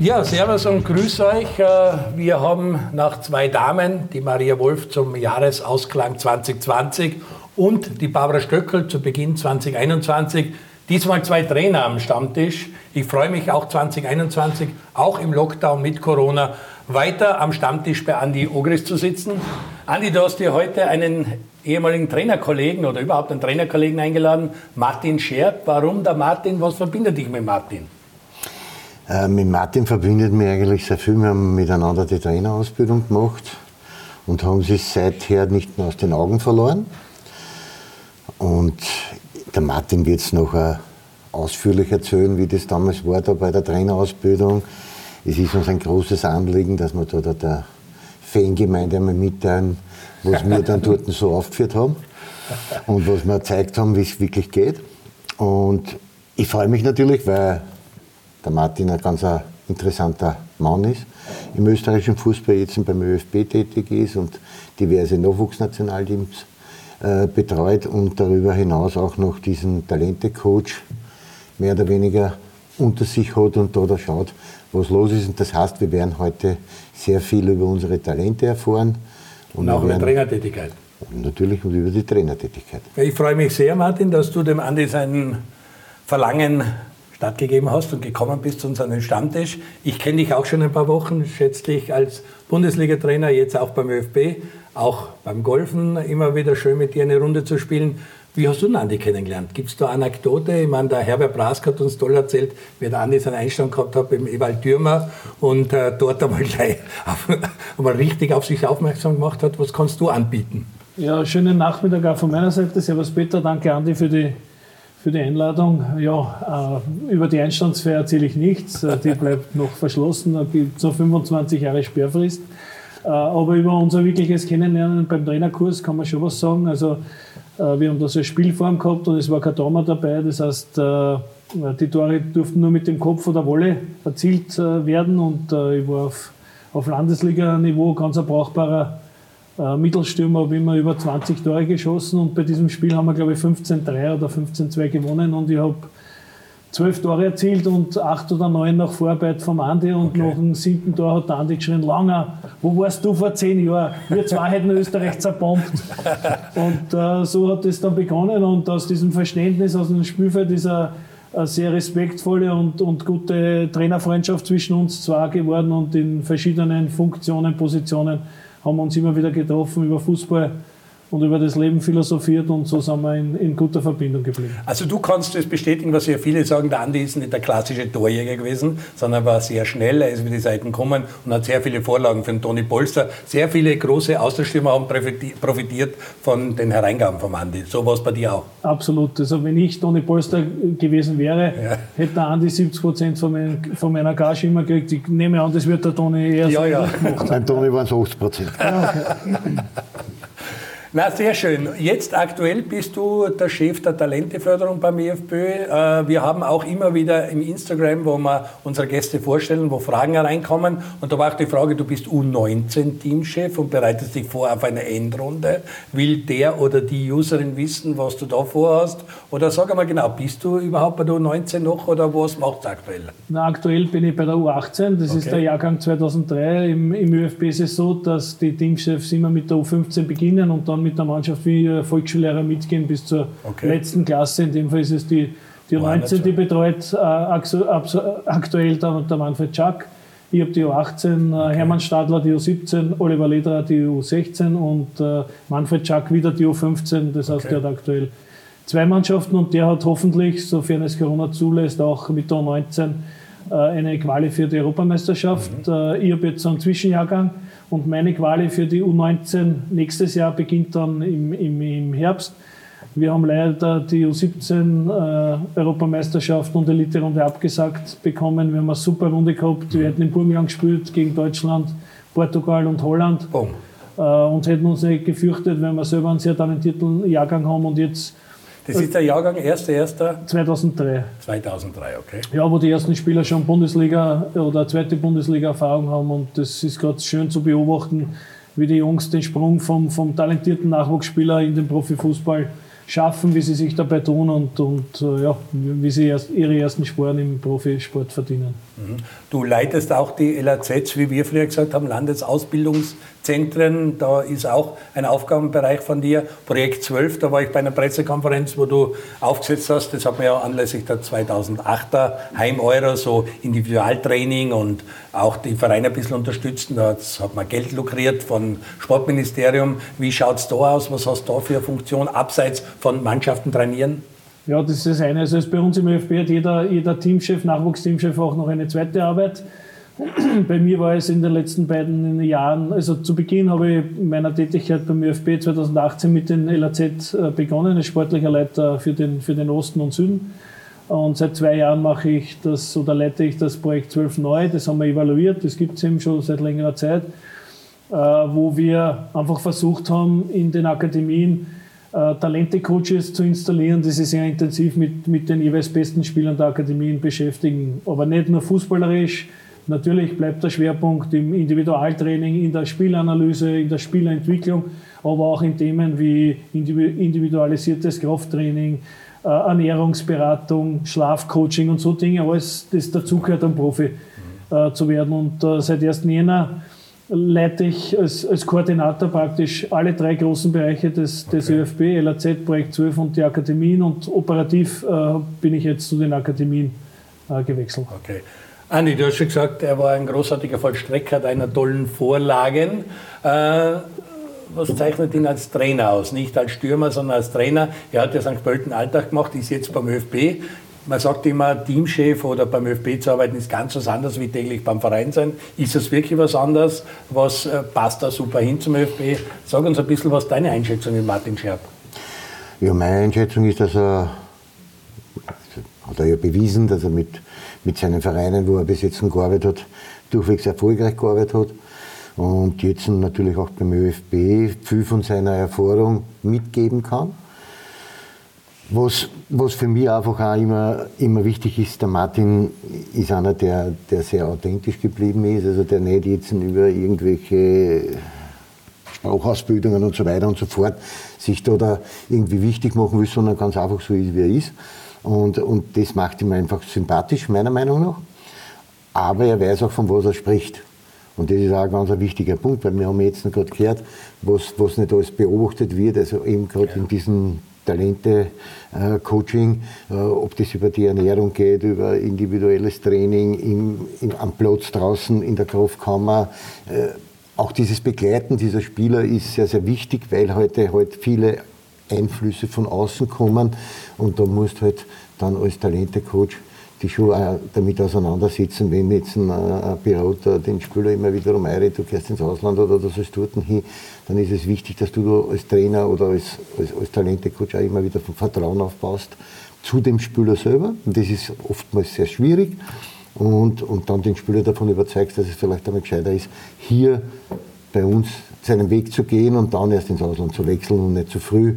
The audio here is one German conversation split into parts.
Ja, servus und grüß euch. Äh, wir haben nach zwei Damen, die Maria Wolf zum Jahresausklang 2020 und die Barbara Stöckel zu Beginn 2021, diesmal zwei Trainer am Stammtisch. Ich freue mich auch 2021, auch im Lockdown mit Corona, weiter am Stammtisch bei Andi Ogris zu sitzen. Andi, du hast dir heute einen ehemaligen Trainerkollegen oder überhaupt einen Trainerkollegen eingeladen, Martin Scherb. Warum der Martin? Was verbindet dich mit Martin? Äh, mit Martin verbindet mich eigentlich sehr viel. Wir haben miteinander die Trainerausbildung gemacht und haben sich seither nicht mehr aus den Augen verloren. Und der Martin wird es noch äh, ausführlich erzählen, wie das damals war da bei der Trainerausbildung. Es ist uns ein großes Anliegen, dass wir da der Fangemeinde einmal mitteilen, was wir dann dort so aufgeführt haben und was wir gezeigt haben, wie es wirklich geht. Und ich freue mich natürlich, weil der Martin ein ganz interessanter Mann ist, im österreichischen Fußball jetzt beim ÖFB tätig ist und diverse Nachwuchsnationalteams äh, betreut und darüber hinaus auch noch diesen Talente-Coach mehr oder weniger unter sich hat und da, da schaut, was los ist. Und das heißt, wir werden heute sehr viel über unsere Talente erfahren. Und, und auch über Trainertätigkeit. Natürlich und über die Trainertätigkeit. Ich freue mich sehr, Martin, dass du dem Andi sein Verlangen stattgegeben hast und gekommen bist zu unserem Stammtisch. Ich kenne dich auch schon ein paar Wochen, schätze dich als Bundesliga-Trainer, jetzt auch beim ÖFB, auch beim Golfen. Immer wieder schön mit dir eine Runde zu spielen. Wie hast du den Andi kennengelernt? Gibt es da Anekdote? Ich meine, der Herbert Brask hat uns toll erzählt, wie der Andi seinen Einstand gehabt hat beim Ewald Dürmer und äh, dort einmal gleich auf, einmal richtig auf sich aufmerksam gemacht hat. Was kannst du anbieten? Ja, schönen Nachmittag auch von meiner Seite. Servus Peter, danke Andi für die für die Einladung. Ja, äh, über die Einstandsfeier erzähle ich nichts. Äh, die bleibt noch verschlossen. Gibt noch 25 Jahre Sperrfrist. Äh, aber über unser wirkliches Kennenlernen beim Trainerkurs kann man schon was sagen. Also, wir haben da so eine Spielform gehabt und es war kein Trauma dabei. Das heißt, die Tore durften nur mit dem Kopf oder Wolle erzielt werden und ich war auf, auf Landesliga-Niveau ganz ein brauchbarer äh, Mittelstürmer habe immer über 20 Tore geschossen und bei diesem Spiel haben wir, glaube ich, 15-3 oder 15-2 gewonnen und ich habe zwölf Tore erzielt und acht oder neun nach Vorarbeit vom Andi und okay. nach dem siebten Tor hat der Andi geschrien, Langer, wo warst du vor zehn Jahren? Wir zwei hätten Österreich zerbombt. Und äh, so hat es dann begonnen und aus diesem Verständnis, aus dem Spielfeld ist eine, eine sehr respektvolle und, und gute Trainerfreundschaft zwischen uns zwei geworden und in verschiedenen Funktionen, Positionen haben wir uns immer wieder getroffen über Fußball und über das Leben philosophiert und so sind wir in, in, guter Verbindung geblieben. Also du kannst das bestätigen, was ja viele sagen, der Andi ist nicht der klassische Torjäger gewesen, sondern war sehr schnell, er ist über die Seiten gekommen und hat sehr viele Vorlagen für den Toni Polster. Sehr viele große Außenstürmer haben profitiert von den Hereingaben vom Andi. So war es bei dir auch. Absolut. Also wenn ich Toni Polster gewesen wäre, ja. hätte der Andi 70 Prozent von, mein, von, meiner Gage immer gekriegt. Ich nehme an, das wird der Toni erst ja, ja. gemacht Beim Toni waren es 80 Prozent. Ja, okay. Na, sehr schön. Jetzt aktuell bist du der Chef der Talenteförderung beim EFB. Äh, wir haben auch immer wieder im Instagram, wo wir unsere Gäste vorstellen, wo Fragen hereinkommen. Und da war auch die Frage, du bist U19-Teamchef und bereitest dich vor auf eine Endrunde. Will der oder die Userin wissen, was du da vorhast? Oder sag einmal genau, bist du überhaupt bei der U19 noch oder was macht es aktuell? Na, aktuell bin ich bei der U18. Das okay. ist der Jahrgang 2003. Im, Im ÖFB ist es so, dass die Teamchefs immer mit der U15 beginnen und dann dann mit der Mannschaft wie Volksschullehrer mitgehen bis zur okay. letzten Klasse. In dem Fall ist es die, die 19, die betreut äh, aktuell der, der Manfred Schack. Ich habe die U18, äh, okay. Hermann Stadler die U17, Oliver Lederer die U16 und äh, Manfred Schack wieder die U15. Das heißt, okay. der hat aktuell zwei Mannschaften und der hat hoffentlich, sofern es Corona zulässt, auch mit der U19 äh, eine Quali für die Europameisterschaft. Mhm. Äh, ich habe jetzt so einen Zwischenjahrgang und meine Quali für die U19 nächstes Jahr beginnt dann im, im, im Herbst. Wir haben leider die U17 äh, Europameisterschaft und Elite-Runde abgesagt bekommen. Wir haben eine super Runde gehabt. Wir hätten im Burgenland gespielt gegen Deutschland, Portugal und Holland. Äh, und hätten uns nicht gefürchtet, wenn wir selber einen sehr talentierten Jahrgang haben und jetzt das ist der Jahrgang 1.1. 2003. 2003, okay. Ja, wo die ersten Spieler schon Bundesliga oder zweite Bundesliga-Erfahrung haben und das ist gerade schön zu beobachten, wie die Jungs den Sprung vom, vom talentierten Nachwuchsspieler in den Profifußball schaffen, wie sie sich dabei tun und, und äh, ja, wie sie erst ihre ersten Sporen im Profisport verdienen. Mhm. Du leitest auch die LAZs, wie wir früher gesagt haben, Landesausbildungszentren. Da ist auch ein Aufgabenbereich von dir. Projekt 12, da war ich bei einer Pressekonferenz, wo du aufgesetzt hast. Das hat man ja anlässlich der 2008er Heim-Euro so Individualtraining und auch die Vereine ein bisschen unterstützt. Da hat man Geld lukriert von Sportministerium. Wie schaut es da aus? Was hast du da für eine Funktion abseits von Mannschaften trainieren? Ja, das ist das eine. Also bei uns im ÖFB hat jeder, jeder Teamchef, Nachwuchsteamchef auch noch eine zweite Arbeit. Bei mir war es in den letzten beiden Jahren, also zu Beginn habe ich meiner Tätigkeit beim ÖFB 2018 mit den LAZ äh, begonnen, als sportlicher Leiter für den, für den Osten und Süden. Und seit zwei Jahren mache ich das oder leite ich das Projekt 12 neu. Das haben wir evaluiert, das gibt es eben schon seit längerer Zeit, äh, wo wir einfach versucht haben, in den Akademien äh, Talente-Coaches zu installieren, die sich sehr intensiv mit, mit den jeweils besten Spielern der Akademien beschäftigen. Aber nicht nur fußballerisch, natürlich bleibt der Schwerpunkt im Individualtraining, in der Spielanalyse, in der Spielentwicklung, aber auch in Themen wie individualisiertes Krafttraining, äh, Ernährungsberatung, Schlafcoaching und so Dinge, alles, das dazugehört, um Profi äh, zu werden. Und äh, seit 1. Jänner leite ich als, als Koordinator praktisch alle drei großen Bereiche des, des okay. ÖFB, LAZ, Projekt 12 und die Akademien und operativ äh, bin ich jetzt zu den Akademien äh, gewechselt. Okay. Andi, du hast schon gesagt, er war ein großartiger Vollstrecker deiner tollen Vorlagen. Äh, was zeichnet ihn als Trainer aus? Nicht als Stürmer, sondern als Trainer. Er hat ja St. Pölten Alltag gemacht, ist jetzt beim ÖFB. Man sagt immer, Teamchef oder beim ÖFB zu arbeiten ist ganz was anderes wie täglich beim Verein sein. Ist das wirklich was anderes? Was äh, passt da super hin zum ÖFB? Sag uns ein bisschen, was deine Einschätzung ist, Martin Scherb. Ja, meine Einschätzung ist, dass er, hat er ja bewiesen, dass er mit, mit seinen Vereinen, wo er bis jetzt gearbeitet hat, durchwegs erfolgreich gearbeitet hat. Und jetzt natürlich auch beim ÖFB viel von seiner Erfahrung mitgeben kann. Was, was für mich einfach auch immer, immer wichtig ist, der Martin ist einer, der, der sehr authentisch geblieben ist, also der nicht jetzt über irgendwelche Sprachausbildungen und so weiter und so fort sich da, da irgendwie wichtig machen will, sondern ganz einfach so ist, wie er ist. Und, und das macht ihm einfach sympathisch, meiner Meinung nach. Aber er weiß auch, von was er spricht. Und das ist auch ein ganz wichtiger Punkt, weil wir haben jetzt noch gerade gehört, was, was nicht alles beobachtet wird, also eben gerade ja. in diesen Talente-Coaching, äh, ob das über die Ernährung geht, über individuelles Training im, im, am Platz draußen in der Kraftkammer. Äh, auch dieses Begleiten dieser Spieler ist sehr, sehr wichtig, weil heute halt viele Einflüsse von außen kommen und da musst halt dann als Talente-Coach die auch damit auseinandersetzen, wenn jetzt ein, Berater den Spieler immer wieder um Eire, du gehst ins Ausland oder du sollst dort hin, dann ist es wichtig, dass du als Trainer oder als, als, als Talentecoach auch immer wieder Vertrauen aufbaust zu dem Spieler selber. Und das ist oftmals sehr schwierig. Und, und dann den Spieler davon überzeugst, dass es vielleicht einmal gescheiter ist, hier bei uns seinen Weg zu gehen und dann erst ins Ausland zu wechseln und nicht zu früh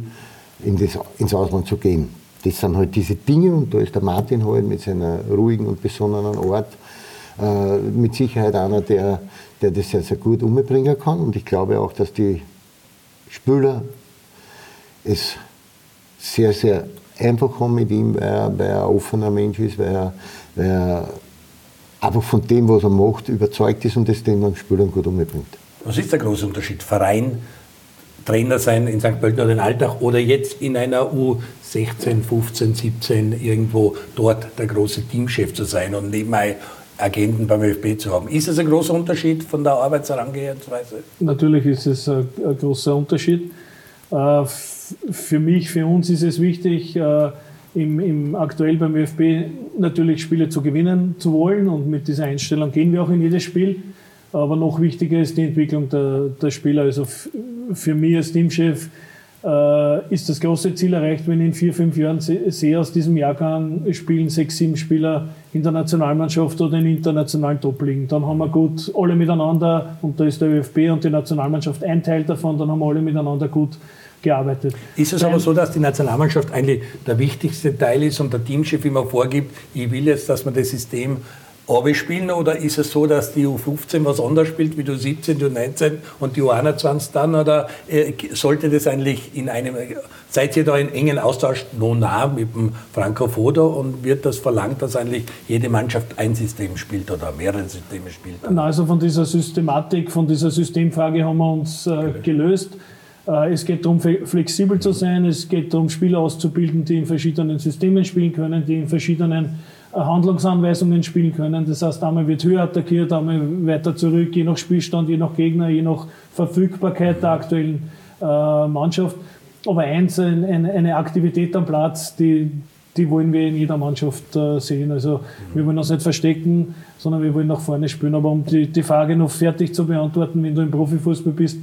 in das, ins Ausland zu gehen das sind halt diese Dinge und da ist der Martin halt mit seiner ruhigen und besonnenen Art äh, mit Sicherheit einer, der, der das sehr, sehr gut umbringen kann und ich glaube auch, dass die Spieler es sehr, sehr einfach haben mit ihm, weil er, weil er ein offener Mensch ist, weil er, weil er einfach von dem, was er macht, überzeugt ist und das den Spielern gut umbringt. Was ist der große Unterschied? Verein, Trainer sein in St. Pölten oder in Alltag oder jetzt in einer U16, 15, 17 irgendwo dort der große Teamchef zu sein und nebenbei Agenten beim ÖFB zu haben. Ist das ein großer Unterschied von der Arbeitsherangehensweise? Natürlich ist es ein, ein großer Unterschied. Äh, für mich, für uns ist es wichtig, äh, im, im, aktuell beim ÖFB natürlich Spiele zu gewinnen zu wollen und mit dieser Einstellung gehen wir auch in jedes Spiel. Aber noch wichtiger ist die Entwicklung der, der Spieler. Also für mich als Teamchef äh, ist das große Ziel erreicht, wenn ich in vier, fünf Jahren sehe, aus diesem Jahrgang spielen sechs, sieben Spieler in der Nationalmannschaft oder in internationalen Top-Ligen. Dann haben wir gut alle miteinander, und da ist der ÖFB und die Nationalmannschaft ein Teil davon, dann haben wir alle miteinander gut gearbeitet. Ist es aber so, dass die Nationalmannschaft eigentlich der wichtigste Teil ist und der Teamchef immer vorgibt, ich will jetzt, dass man das System spielen oder ist es so, dass die U15 was anders spielt wie die U17, die U19 und die U21 dann? Oder äh, sollte das eigentlich in einem, seid ihr da in engen Austausch noch nah mit dem Franco Foda und wird das verlangt, dass eigentlich jede Mannschaft ein System spielt oder mehrere Systeme spielt? Na, also von dieser Systematik, von dieser Systemfrage haben wir uns äh, gelöst. Äh, es geht darum, flexibel zu sein. Es geht darum, Spieler auszubilden, die in verschiedenen Systemen spielen können, die in verschiedenen Handlungsanweisungen spielen können. Das heißt, einmal wird höher attackiert, einmal weiter zurück, je nach Spielstand, je nach Gegner, je nach Verfügbarkeit der aktuellen äh, Mannschaft. Aber eins, eine Aktivität am Platz, die, die wollen wir in jeder Mannschaft sehen. Also wir wollen uns nicht verstecken, sondern wir wollen nach vorne spielen. Aber um die, die Frage noch fertig zu beantworten, wenn du im Profifußball bist,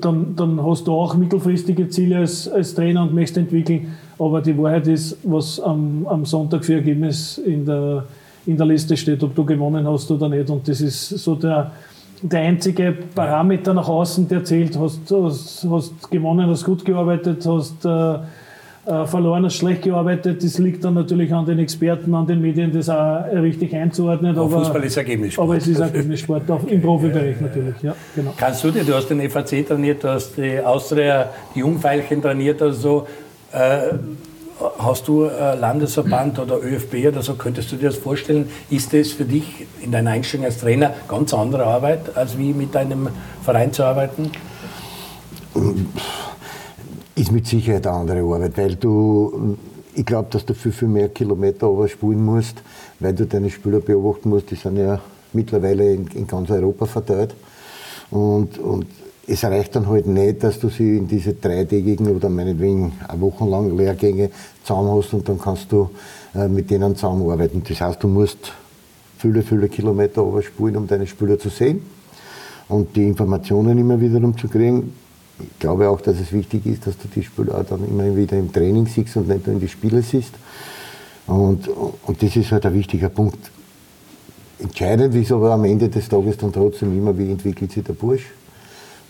dann, dann hast du auch mittelfristige Ziele als, als Trainer und möchtest entwickeln. Aber die Wahrheit ist, was am, am Sonntag für Ergebnis in der, in der Liste steht, ob du gewonnen hast oder nicht. Und das ist so der, der einzige Parameter nach außen, der zählt. Hast, hast, hast gewonnen, hast gut gearbeitet, hast äh, äh, verloren, hast schlecht gearbeitet. Das liegt dann natürlich an den Experten, an den Medien, das auch richtig einzuordnen. Aber, Fußball ist Ergebnissport. Aber es ist Ergebnissport, auch im Profibereich natürlich. Ja, genau. Kannst du dir, du hast den FAC trainiert, du hast die Austria, die Jungfeilchen trainiert, also äh, Hast du äh, Landesverband oder ÖFB oder so, könntest du dir das vorstellen? Ist das für dich in deiner Einstellung als Trainer ganz andere Arbeit, als wie mit deinem Verein zu arbeiten? ist mit Sicherheit eine andere Arbeit, weil du, ich glaube, dass du viel, viel mehr Kilometer überspulen musst, weil du deine Spieler beobachten musst. Die sind ja mittlerweile in, in ganz Europa verteilt. Und, und es reicht dann halt nicht, dass du sie in diese dreitägigen oder meinetwegen eine Woche lang Lehrgänge zusammen hast und dann kannst du äh, mit denen zusammenarbeiten. Das heißt, du musst viele, viele Kilometer überspulen, um deine Spieler zu sehen und die Informationen immer wiederum zu kriegen ich glaube auch, dass es wichtig ist, dass du die Spieler dann immer wieder im Training siehst und nicht nur in die Spiele siehst. Und, und das ist halt ein wichtiger Punkt. Entscheidend ist aber am Ende des Tages dann trotzdem immer, wie entwickelt sich der Bursch?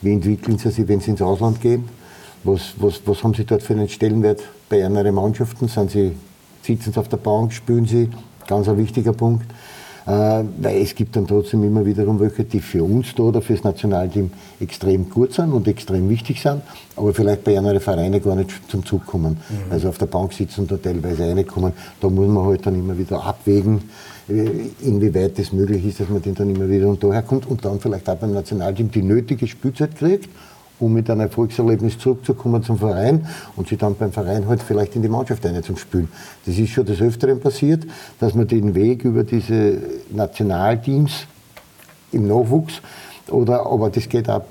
Wie entwickeln sie sich, wenn sie ins Ausland gehen? Was, was, was haben sie dort für einen Stellenwert bei anderen Mannschaften? Sind sie, sitzen sie auf der Bank, spielen sie? Ganz ein wichtiger Punkt. Äh, weil es gibt dann trotzdem immer wiederum welche, die für uns da oder fürs Nationalteam extrem gut sind und extrem wichtig sind, aber vielleicht bei anderen Vereinen gar nicht zum Zug kommen. Mhm. Also auf der Bank sitzen und da teilweise reinkommen. Da muss man halt dann immer wieder abwägen, äh, inwieweit es möglich ist, dass man den dann immer wieder und daher kommt und dann vielleicht auch beim Nationalteam die nötige Spielzeit kriegt um mit einem Erfolgserlebnis zurückzukommen zum Verein und sie dann beim Verein halt vielleicht in die Mannschaft einzuspielen. Das ist schon des Öfteren passiert, dass man den Weg über diese Nationalteams im Nachwuchs oder, aber das geht auch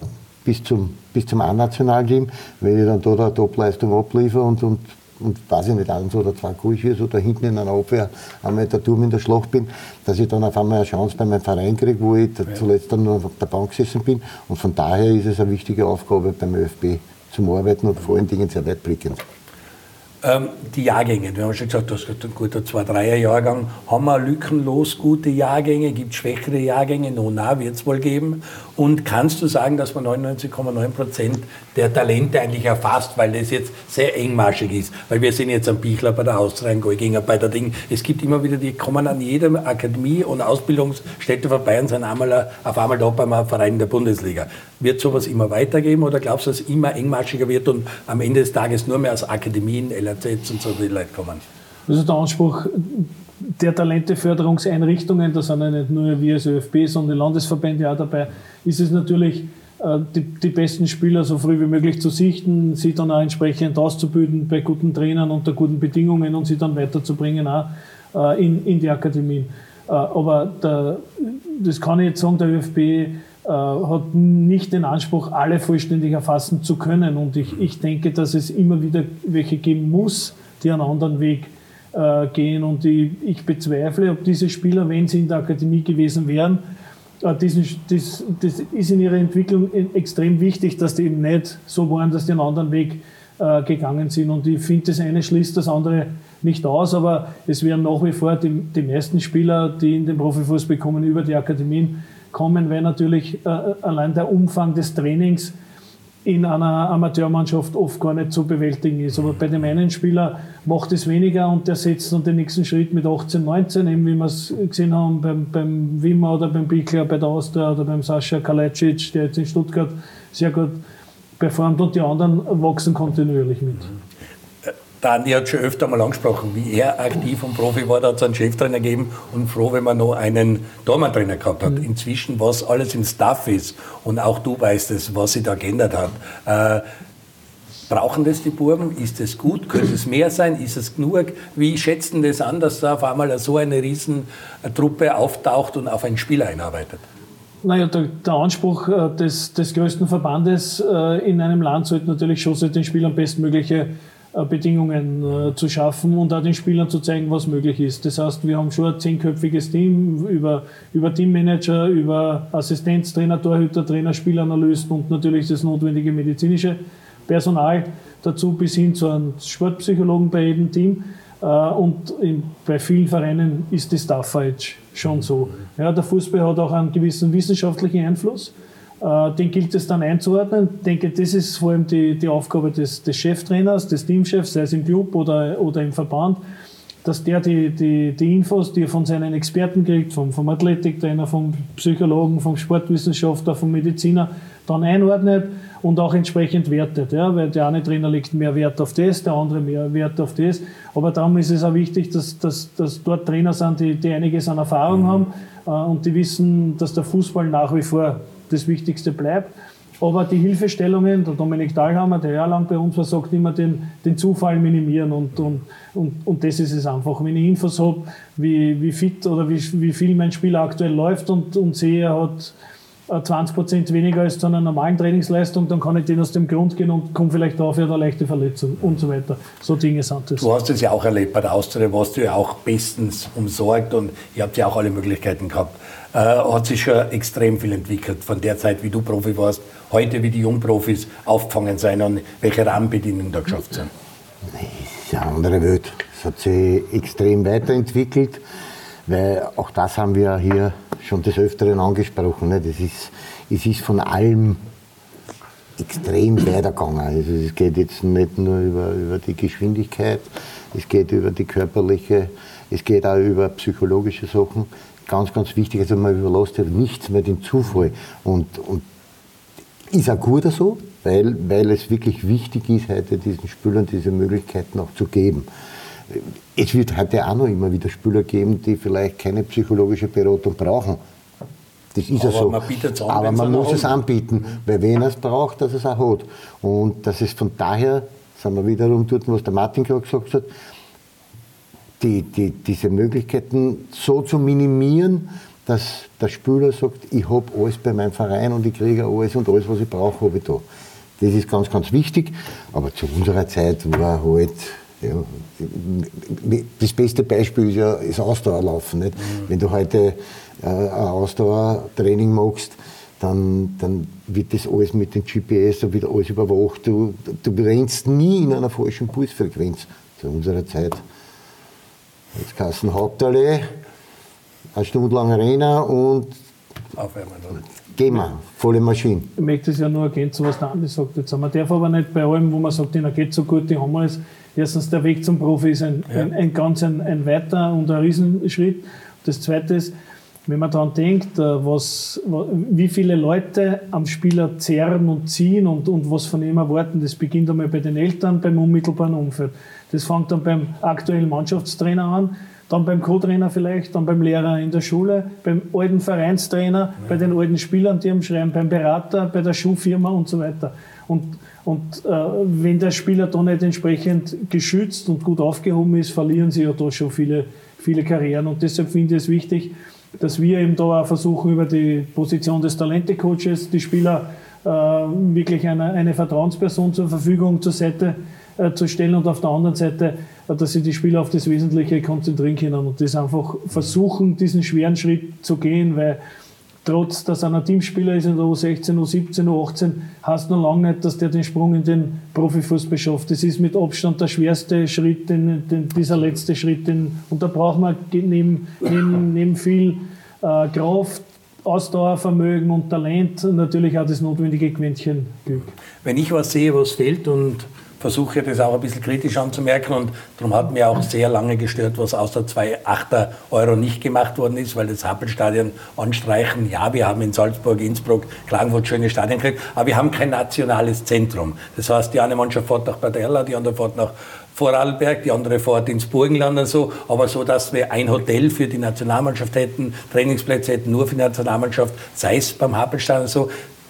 bis zum, bis zum A-Nationalteam, wenn ich dann da eine Topleistung abliefere und, und und weiß ich nicht, eins oder zwei Kurschiers oder hinten in einer Abwehr einmal der Turm in der Schlacht bin, dass ich dann auf einmal eine Chance bei meinem Verein kriege, wo ich zuletzt dann nur auf der Bank gesessen bin. Und von daher ist es eine wichtige Aufgabe beim ÖFB zum Arbeiten und vor allen Dingen sehr weitblickend. Ähm, die Jahrgänge, wir haben schon gesagt, das ist ein guter 2-3er-Jahrgang. Haben wir lückenlos gute Jahrgänge? Gibt es schwächere Jahrgänge? No, na, wird es wohl geben. Und kannst du sagen, dass man 99,9 Prozent der Talente eigentlich erfasst, weil das jetzt sehr engmaschig ist? Weil wir sind jetzt am Bichler bei der Austria, Golginger bei der Ding. Es gibt immer wieder, die kommen an jeder Akademie und Ausbildungsstätte vorbei und sind einmal, auf einmal da beim Verein der Bundesliga. Wird sowas immer weitergeben oder glaubst du, dass es immer engmaschiger wird und am Ende des Tages nur mehr aus Akademien, LRZs und so die Leute kommen? Also der Anspruch der Talenteförderungseinrichtungen, da sind ja nicht nur wir als ÖFB, sondern die Landesverbände auch dabei, ist es natürlich, äh, die, die, besten Spieler so früh wie möglich zu sichten, sie dann auch entsprechend auszubilden bei guten Trainern unter guten Bedingungen und sie dann weiterzubringen auch äh, in, in die Akademien. Äh, aber der, das kann ich jetzt sagen, der ÖFB hat nicht den Anspruch, alle vollständig erfassen zu können. Und ich, ich denke, dass es immer wieder welche geben muss, die einen anderen Weg äh, gehen. Und ich, ich, bezweifle, ob diese Spieler, wenn sie in der Akademie gewesen wären, äh, diesen, das, das, ist in ihrer Entwicklung extrem wichtig, dass die eben nicht so waren, dass die einen anderen Weg äh, gegangen sind. Und ich finde, das eine schließt das andere nicht aus, aber es werden nach wie vor die, die meisten Spieler, die in den Profifußball kommen, über die Akademien kommen, weil natürlich äh, allein der Umfang des Trainings in einer Amateurmannschaft oft gar nicht zu bewältigen ist. Aber bei dem einen Spieler macht es weniger und der setzt dann den nächsten Schritt mit 18, 19, eben wie wir es gesehen haben beim, beim Wimmer oder beim Bickler, bei der Austria oder beim Sascha Kalajdzic, der jetzt in Stuttgart sehr gut performt und die anderen wachsen kontinuierlich mit. Der Andi hat schon öfter mal angesprochen, wie er aktiv und Profi war. Da hat es einen Cheftrainer gegeben und froh, wenn man noch einen Tormann-Trainer gehabt hat. Mhm. Inzwischen, was alles im Staff ist und auch du weißt es, was sich da geändert hat. Äh, brauchen das die Burgen? Ist es gut? Könnte es mehr sein? Ist es genug? Wie schätzen das an, dass da auf einmal so eine Riesentruppe auftaucht und auf ein Spiel einarbeitet? Naja, der, der Anspruch äh, des, des größten Verbandes äh, in einem Land sollte natürlich schon den Spielern bestmögliche Bedingungen äh, zu schaffen und auch den Spielern zu zeigen, was möglich ist. Das heißt, wir haben schon ein zehnköpfiges Team über, über Teammanager, über Assistenztrainer, Torhüter, Trainer, Spielanalysten und natürlich das notwendige medizinische Personal dazu bis hin zu einem Sportpsychologen bei jedem Team. Äh, und in, bei vielen Vereinen ist die Staff jetzt schon so. Ja, der Fußball hat auch einen gewissen wissenschaftlichen Einfluss. Äh, den gilt es dann einzuordnen. Ich denke, das ist vor allem die, die Aufgabe des, des Cheftrainers, des Teamchefs, sei es im Club oder, oder im Verband, dass der die, die, die Infos, die er von seinen Experten kriegt, vom, vom Athletiktrainer, vom Psychologen, vom Sportwissenschaftler, vom Mediziner, dann einordnet und auch entsprechend wertet. Ja? Weil der eine Trainer legt mehr Wert auf das, der andere mehr Wert auf das. Aber darum ist es auch wichtig, dass, dass, dass dort Trainer sind, die, die einiges an Erfahrung mhm. haben äh, und die wissen, dass der Fußball nach wie vor das Wichtigste bleibt. Aber die Hilfestellungen, der Dominik Dahlhammer, der jahrelang bei uns war, sagt immer, den, den Zufall minimieren. Und, und, und, und das ist es einfach. Wenn ich Infos habe, wie, wie fit oder wie, wie viel mein Spieler aktuell läuft und, und sehe, er hat 20 Prozent weniger als zu einer normalen Trainingsleistung, dann kann ich den aus dem Grund gehen und komme vielleicht auf, er hat eine leichte Verletzung und so weiter. So Dinge sind das. Du hast es ja auch erlebt bei der Austria, warst du ja auch bestens umsorgt und ihr habt ja auch alle Möglichkeiten gehabt. Äh, hat sich schon extrem viel entwickelt von der Zeit, wie du Profi warst, heute wie die Jungprofis aufgefangen sein und welche Rahmenbedingungen da geschafft sind. Es ist eine andere Welt. Es hat sich extrem weiterentwickelt, weil auch das haben wir hier schon des Öfteren angesprochen. Ne? Das ist, es ist von allem extrem weitergegangen. Also es geht jetzt nicht nur über, über die Geschwindigkeit, es geht über die körperliche, es geht auch über psychologische Sachen. Ganz, ganz wichtig, also man überlässt ja nichts mehr dem Zufall. Und, und ist auch gut so, weil, weil es wirklich wichtig ist, heute diesen Spielern diese Möglichkeiten auch zu geben. Es wird heute auch noch immer wieder Spieler geben, die vielleicht keine psychologische Beratung brauchen. Das ist ja so. Man an, Aber man muss es anbieten, weil wenn er es braucht, dass es auch hat. Und dass es von daher, sind wir wiederum dort, was der Martin gerade gesagt hat, die, die, diese Möglichkeiten so zu minimieren, dass der Spieler sagt, ich habe alles bei meinem Verein und ich kriege alles und alles, was ich brauche, habe ich da. Das ist ganz, ganz wichtig. Aber zu unserer Zeit war halt ja, das beste Beispiel ist ja das Ausdauerlaufen. Nicht? Mhm. Wenn du heute äh, ein Ausdauertraining machst, dann, dann wird das alles mit dem GPS, da wird alles überwacht. Du, du rennst nie in einer falschen Pulsfrequenz. Zu unserer Zeit. Jetzt Kassen Hauptallee, eine Stunde lang Arena und Aufwärmen. Gehen wir, volle Maschine. Ich möchte es ja nur ergänzen, was der Andi sagt. Jetzt man darf aber nicht bei allem, wo man sagt, denen geht so gut, die haben alles Erstens, der Weg zum Profi ist ein, ja. ein, ein ganz ein, ein, weiter und ein Riesenschritt. Das Zweite ist, wenn man daran denkt, äh, was, wie viele Leute am Spieler zehren und ziehen und, und was von ihm erwarten, das beginnt einmal bei den Eltern, beim unmittelbaren Umfeld. Das fängt dann beim aktuellen Mannschaftstrainer an, dann beim Co-Trainer vielleicht, dann beim Lehrer in der Schule, beim alten Vereinstrainer, ja. bei den alten Spielern, die am Schreiben, beim Berater, bei der Schuhfirma und so weiter. Und und äh, wenn der Spieler da nicht entsprechend geschützt und gut aufgehoben ist, verlieren sie ja da schon viele, viele Karrieren. Und deshalb finde ich es wichtig, dass wir eben da auch versuchen, über die Position des Talente-Coaches die Spieler äh, wirklich eine, eine Vertrauensperson zur Verfügung zur Seite äh, zu stellen und auf der anderen Seite, äh, dass sie die Spieler auf das Wesentliche konzentrieren können und das einfach versuchen, diesen schweren Schritt zu gehen, weil trotz dass er ein Teamspieler ist in der U16, U17, U18, heißt noch lange nicht, dass der den Sprung in den Profifußball schafft. Das ist mit Abstand der schwerste Schritt, den, den, dieser letzte Schritt. Den, und da braucht man neben, neben, neben viel äh, Kraft, Ausdauervermögen und Talent natürlich auch das notwendige Quäntchen Glück. Wenn ich was sehe, was fehlt und versuche das auch ein bisschen kritisch anzumerken und darum hat mir auch sehr lange gestört, was außer zwei Achter Euro nicht gemacht worden ist, weil das Happelstadion anstreichen. Ja, wir haben in Salzburg, Innsbruck, Klagenfurt schöne Stadien gekriegt, aber wir haben kein nationales Zentrum. Das heißt, die eine Mannschaft fährt nach Bad Erla, die andere fährt nach Vorarlberg, die andere fährt ins Burgenland und so, aber so, dass wir ein Hotel für die Nationalmannschaft hätten, Trainingsplätze hätten nur für die Nationalmannschaft, sei es beim Happelstadion so,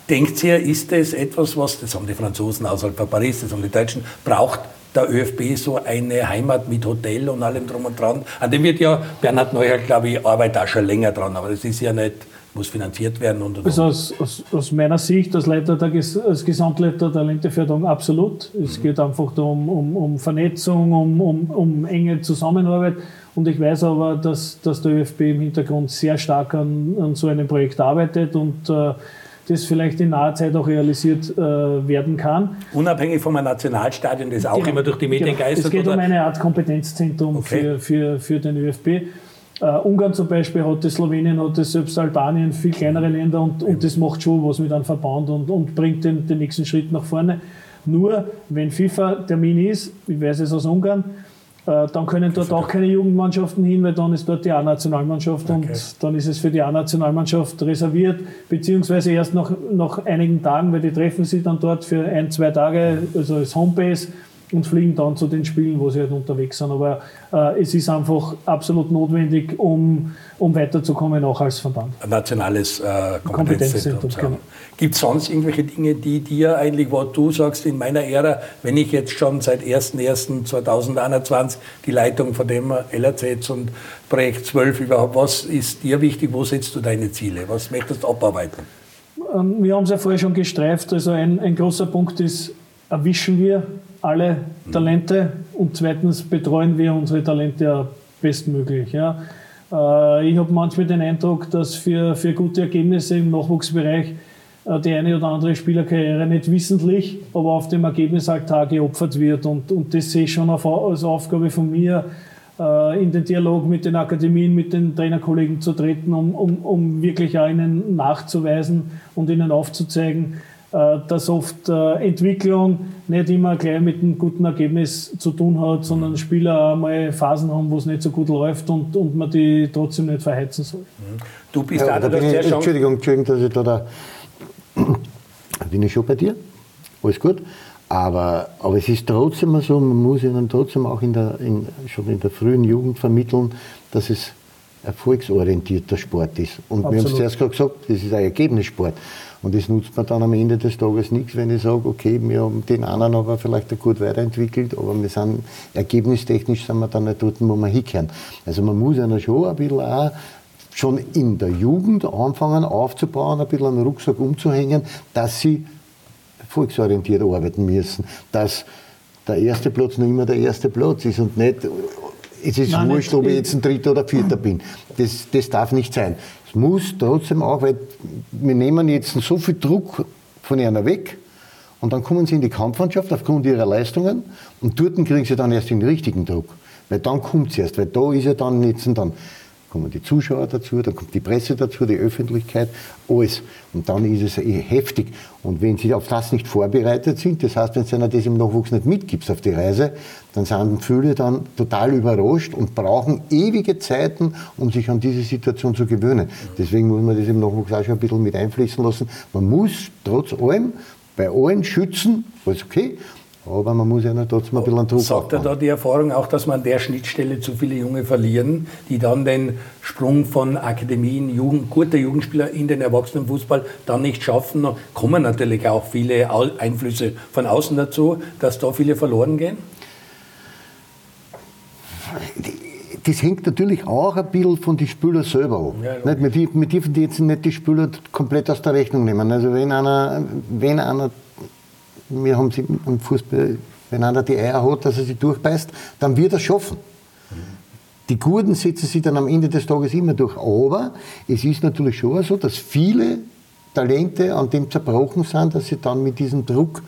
Denkt ihr, ist das etwas, was, das haben die Franzosen außerhalb von Paris, das haben die Deutschen, braucht der ÖFB so eine Heimat mit Hotel und allem drum und dran? An dem wird ja Bernhard Neuer, glaube ich, arbeitet auch schon länger dran, aber das ist ja nicht, muss finanziert werden. Und, und also aus, aus, aus, meiner Sicht, als Leiter der, als Gesamtleiter der Lenteförderung absolut. Es mhm. geht einfach um, um, um Vernetzung, um, um, um enge Zusammenarbeit. Und ich weiß aber, dass, dass der ÖFB im Hintergrund sehr stark an, an so einem Projekt arbeitet und äh, das vielleicht in naher Zeit auch realisiert äh, werden kann. Unabhängig vom Nationalstadion, das auch genau, immer durch die Medien genau. geistert? Es geht oder? um eine Art Kompetenzzentrum okay. für, für, für den ÖFB. Uh, Ungarn zum Beispiel hat das, Slowenien hat das, selbst Albanien, viel kleinere Länder und, und das macht schon was mit einem Verband und, und bringt den, den nächsten Schritt nach vorne. Nur, wenn FIFA-Termin ist, ich weiß es aus Ungarn, dann können dort auch keine Jugendmannschaften hin, weil dann ist dort die A-Nationalmannschaft okay. und dann ist es für die A-Nationalmannschaft reserviert, beziehungsweise erst nach, nach einigen Tagen, weil die treffen sich dann dort für ein, zwei Tage, also als Homebase und fliegen dann zu den Spielen, wo sie halt unterwegs sind. Aber äh, es ist einfach absolut notwendig, um, um weiterzukommen, auch als Verband. Ein nationales äh, Kompetenzzentrum. Genau. Gibt es sonst irgendwelche Dinge, die dir eigentlich, wo du sagst, in meiner Ära, wenn ich jetzt schon seit 01.01.2021 die Leitung von dem LRZ und Projekt 12 überhaupt, was ist dir wichtig, wo setzt du deine Ziele, was möchtest du abarbeiten? Ähm, wir haben es ja vorher schon gestreift, also ein, ein großer Punkt ist, erwischen wir alle Talente und zweitens betreuen wir unsere Talente ja bestmöglich. Ja. Äh, ich habe manchmal den Eindruck, dass für, für gute Ergebnisse im Nachwuchsbereich äh, die eine oder andere Spielerkarriere nicht wissentlich, aber auf dem Ergebnisaltar geopfert wird. Und, und das sehe ich schon als Aufgabe von mir, äh, in den Dialog mit den Akademien, mit den Trainerkollegen zu treten, um, um, um wirklich auch ihnen nachzuweisen und ihnen aufzuzeigen, dass oft Entwicklung nicht immer gleich mit einem guten Ergebnis zu tun hat, sondern Spieler auch mal Phasen haben, wo es nicht so gut läuft und, und man die trotzdem nicht verheizen soll. Du bist ja, da, da bin ich, Entschuldigung, Entschuldigung, dass ich da, da bin ich schon bei dir, alles gut. Aber, aber es ist trotzdem so, man muss ihnen trotzdem auch in der, in, schon in der frühen Jugend vermitteln, dass es erfolgsorientierter Sport ist. Und Absolut. wir haben es zuerst gerade gesagt, das ist ein Ergebnissport. Und das nutzt man dann am Ende des Tages nichts, wenn ich sage, okay, wir haben den anderen aber vielleicht gut weiterentwickelt, aber wir sind ergebnistechnisch sind wir dann nicht dort, wo wir hinkehren. Also man muss einer schon ein bisschen auch schon in der Jugend anfangen aufzubauen, ein bisschen einen Rucksack umzuhängen, dass sie volksorientiert arbeiten müssen, dass der erste Platz noch immer der erste Platz ist und nicht, es ist Nein, wurscht, ob ich jetzt ein Dritter oder Vierter bin. Das, das darf nicht sein. Es muss trotzdem auch, weil wir nehmen jetzt so viel Druck von einer weg und dann kommen sie in die Kampfmannschaft aufgrund ihrer Leistungen und dort kriegen sie dann erst den richtigen Druck. Weil dann kommt es erst, weil da ist ja dann jetzt dann kommen die Zuschauer dazu, dann kommt die Presse dazu, die Öffentlichkeit, alles. Und dann ist es eh heftig. Und wenn sie auf das nicht vorbereitet sind, das heißt, wenn du einer das im Nachwuchs nicht mitgibst auf die Reise, dann sind viele dann total überrascht und brauchen ewige Zeiten, um sich an diese Situation zu gewöhnen. Deswegen muss man das im Nachwuchs auch schon ein bisschen mit einfließen lassen. Man muss trotz allem bei allen schützen, alles okay, aber man muss ja noch trotzdem ein bisschen Druck Sagt er da die Erfahrung auch, dass man an der Schnittstelle zu viele Junge verlieren, die dann den Sprung von Akademien, Jugend, guter Jugendspieler in den Erwachsenenfußball dann nicht schaffen? Kommen natürlich auch viele Einflüsse von außen dazu, dass da viele verloren gehen? das hängt natürlich auch ein bisschen von den Spielern selber ab. Ja, nicht, wir, wir dürfen jetzt nicht die Spieler komplett aus der Rechnung nehmen. Also wenn einer, wenn einer wir haben sie im Fußball, wenn einer die Eier hat, dass er sie durchbeißt, dann wird er es schaffen. Die Guten setzen sich dann am Ende des Tages immer durch. Aber es ist natürlich schon so, dass viele Talente an dem zerbrochen sind, dass sie dann mit diesem Druck,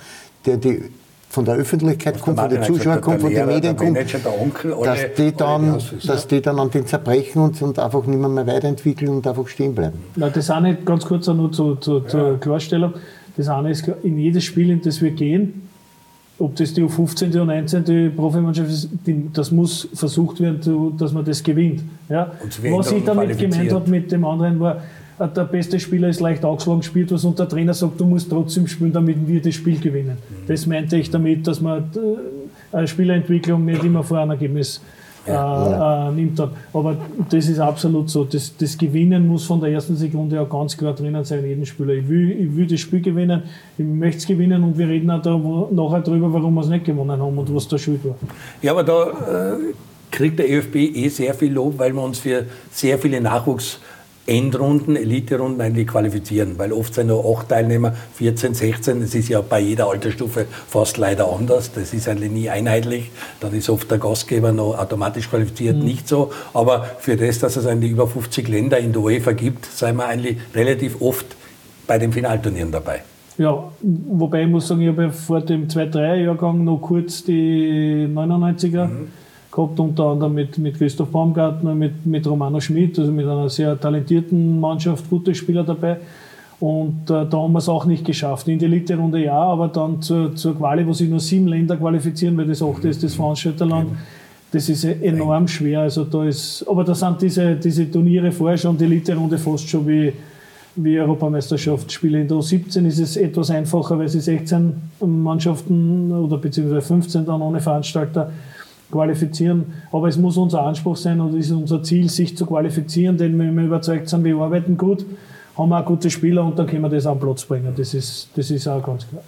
der die von der Öffentlichkeit kommt, von den Zuschauern kommt, von den Medien kommt, dass, die dann, dass die dann an den zerbrechen und, und einfach nicht mehr, mehr weiterentwickeln und einfach stehen bleiben. Na, das eine, ganz kurz nur zu, zu, zur Klarstellung, das eine ist, in jedes Spiel, in das wir gehen, ob das die U15. oder 19. Profimannschaft ist, das muss versucht werden, dass man das gewinnt. Ja? Was ich damit gemeint habe mit dem anderen war, äh, der beste Spieler ist leicht ausgeschlagen, spielt was und der Trainer sagt, du musst trotzdem spielen, damit wir das Spiel gewinnen. Mhm. Das meinte ich damit, dass man äh, eine Spielerentwicklung nicht immer vor einem Ergebnis äh, ja. äh, nimmt. Dann. Aber das ist absolut so. Das, das, Gewinnen muss von der ersten Sekunde auch ganz klar drinnen sein, jeden Spieler. Ich will, ich will das Spiel gewinnen, ich möchte es gewinnen und wir reden auch da nachher darüber, warum wir es nicht gewonnen haben und was da schuld war. Ja, aber da äh, kriegt der ÖFB eh sehr viel Lob, weil wir uns für sehr viele Nachwuchs- Endrunden, Elite-Runden eigentlich qualifizieren, weil oft sind nur acht Teilnehmer, 14, 16, das ist ja bei jeder Altersstufe fast leider anders, das ist eigentlich nie einheitlich, dann ist oft der Gastgeber noch automatisch qualifiziert, mhm. nicht so, aber für das, dass es eigentlich über 50 Länder in der UEFA gibt, sind wir eigentlich relativ oft bei den Finalturnieren dabei. Ja, wobei ich muss sagen, ich habe ja vor dem 2-3-Jahrgang noch kurz die 99er mhm gehabt, unter anderem mit, mit Christoph Baumgartner, mit, mit Romano Schmidt, also mit einer sehr talentierten Mannschaft, gute Spieler dabei. Und äh, da haben wir es auch nicht geschafft. In die Elite-Runde ja, aber dann zur, zur Quali, wo sich nur sieben Länder qualifizieren, weil das achte ist das Veranstalterland. Das ist enorm schwer. Also da ist, aber da sind diese, diese Turniere vorher schon, die Elite-Runde fast schon wie, wie Europameisterschaftsspiele. In der U17 ist es etwas einfacher, weil sie 16 Mannschaften oder beziehungsweise 15 dann ohne Veranstalter qualifizieren. Aber es muss unser Anspruch sein und es ist unser Ziel, sich zu qualifizieren, denn wenn wir überzeugt sind, wir arbeiten gut, haben wir auch gute Spieler und dann können wir das am Platz bringen. Das ist, das ist auch ganz klar.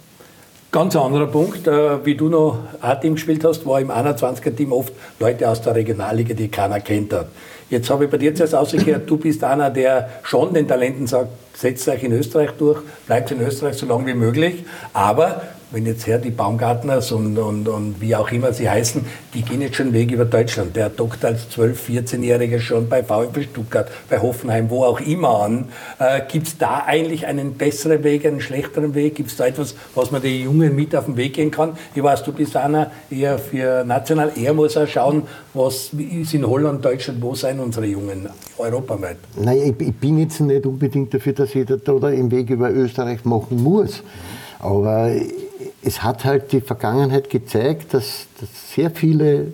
Ganz anderer Punkt, äh, wie du noch A-Team gespielt hast, war im 21er-Team oft Leute aus der Regionalliga, die keiner kennt hat. Jetzt habe ich bei dir zuerst ausgekehrt, du bist einer, der schon den Talenten sagt, setzt euch in Österreich durch, bleibt in Österreich so lange wie möglich, aber wenn jetzt her die Baumgartners und, und, und wie auch immer sie heißen, die gehen jetzt schon Weg über Deutschland. Der dockt als 12-, 14-Jähriger schon bei VfB Stuttgart, bei Hoffenheim, wo auch immer an. Äh, Gibt es da eigentlich einen besseren Weg, einen schlechteren Weg? Gibt es da etwas, was man den Jungen mit auf den Weg gehen kann? Ich weiß, du bist einer eher für national, er muss auch schauen, was ist in Holland, Deutschland, wo sind unsere Jungen europaweit? Nein, ich, ich bin jetzt nicht unbedingt dafür, dass jeder da den Weg über Österreich machen muss. Aber es hat halt die Vergangenheit gezeigt, dass, dass sehr viele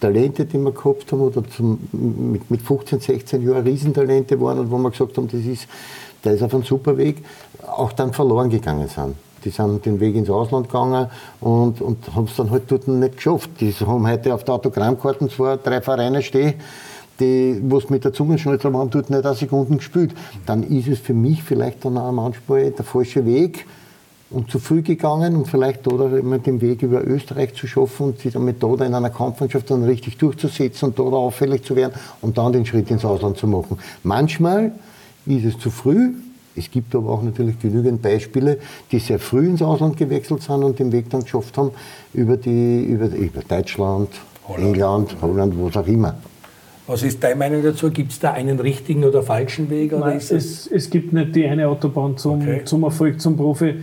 Talente, die wir gehabt haben, oder zum, mit, mit 15, 16 Jahren Riesentalente waren und wo wir gesagt haben, das ist, der ist auf einem super Weg, auch dann verloren gegangen sind. Die sind den Weg ins Ausland gegangen und, und haben es dann halt dort nicht geschafft. Die haben heute auf der Autogrammkarten zwar drei Vereine stehen, die, was mit der Zungenschnalzer waren, dort nicht eine Sekunde gespielt. Dann ist es für mich vielleicht dann auch manchmal der falsche Weg, und zu früh gegangen und vielleicht oder den Weg über Österreich zu schaffen und sich damit dort in einer Kampfmannschaft dann richtig durchzusetzen und dort auffällig zu werden und dann den Schritt ins Ausland zu machen. Manchmal ist es zu früh. Es gibt aber auch natürlich genügend Beispiele, die sehr früh ins Ausland gewechselt sind und den Weg dann geschafft haben über, die, über, über Deutschland, Holland. England, Holland, was auch immer. Was ist deine Meinung dazu? Gibt es da einen richtigen oder falschen Weg? Oder Nein, es, es, gibt nicht die eine Autobahn zum, okay. zum Erfolg, zum Profi.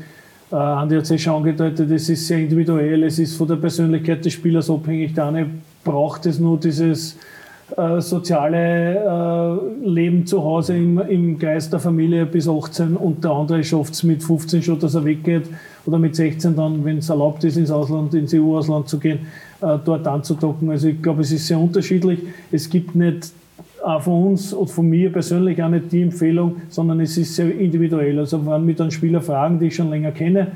Äh, Andi hat es ja schon angedeutet, es ist sehr individuell, es ist von der Persönlichkeit des Spielers abhängig. Der eine braucht es nur dieses äh, soziale äh, Leben zu Hause im, im Geist der Familie bis 18 und der andere schafft es mit 15 schon, dass er weggeht oder mit 16 dann, wenn es erlaubt ist, ins Ausland, ins EU-Ausland zu gehen, äh, dort anzudocken. Also ich glaube, es ist sehr unterschiedlich. Es gibt nicht von uns und von mir persönlich auch nicht die Empfehlung, sondern es ist sehr individuell. Also wenn mich dann Spieler fragen, die ich schon länger kenne,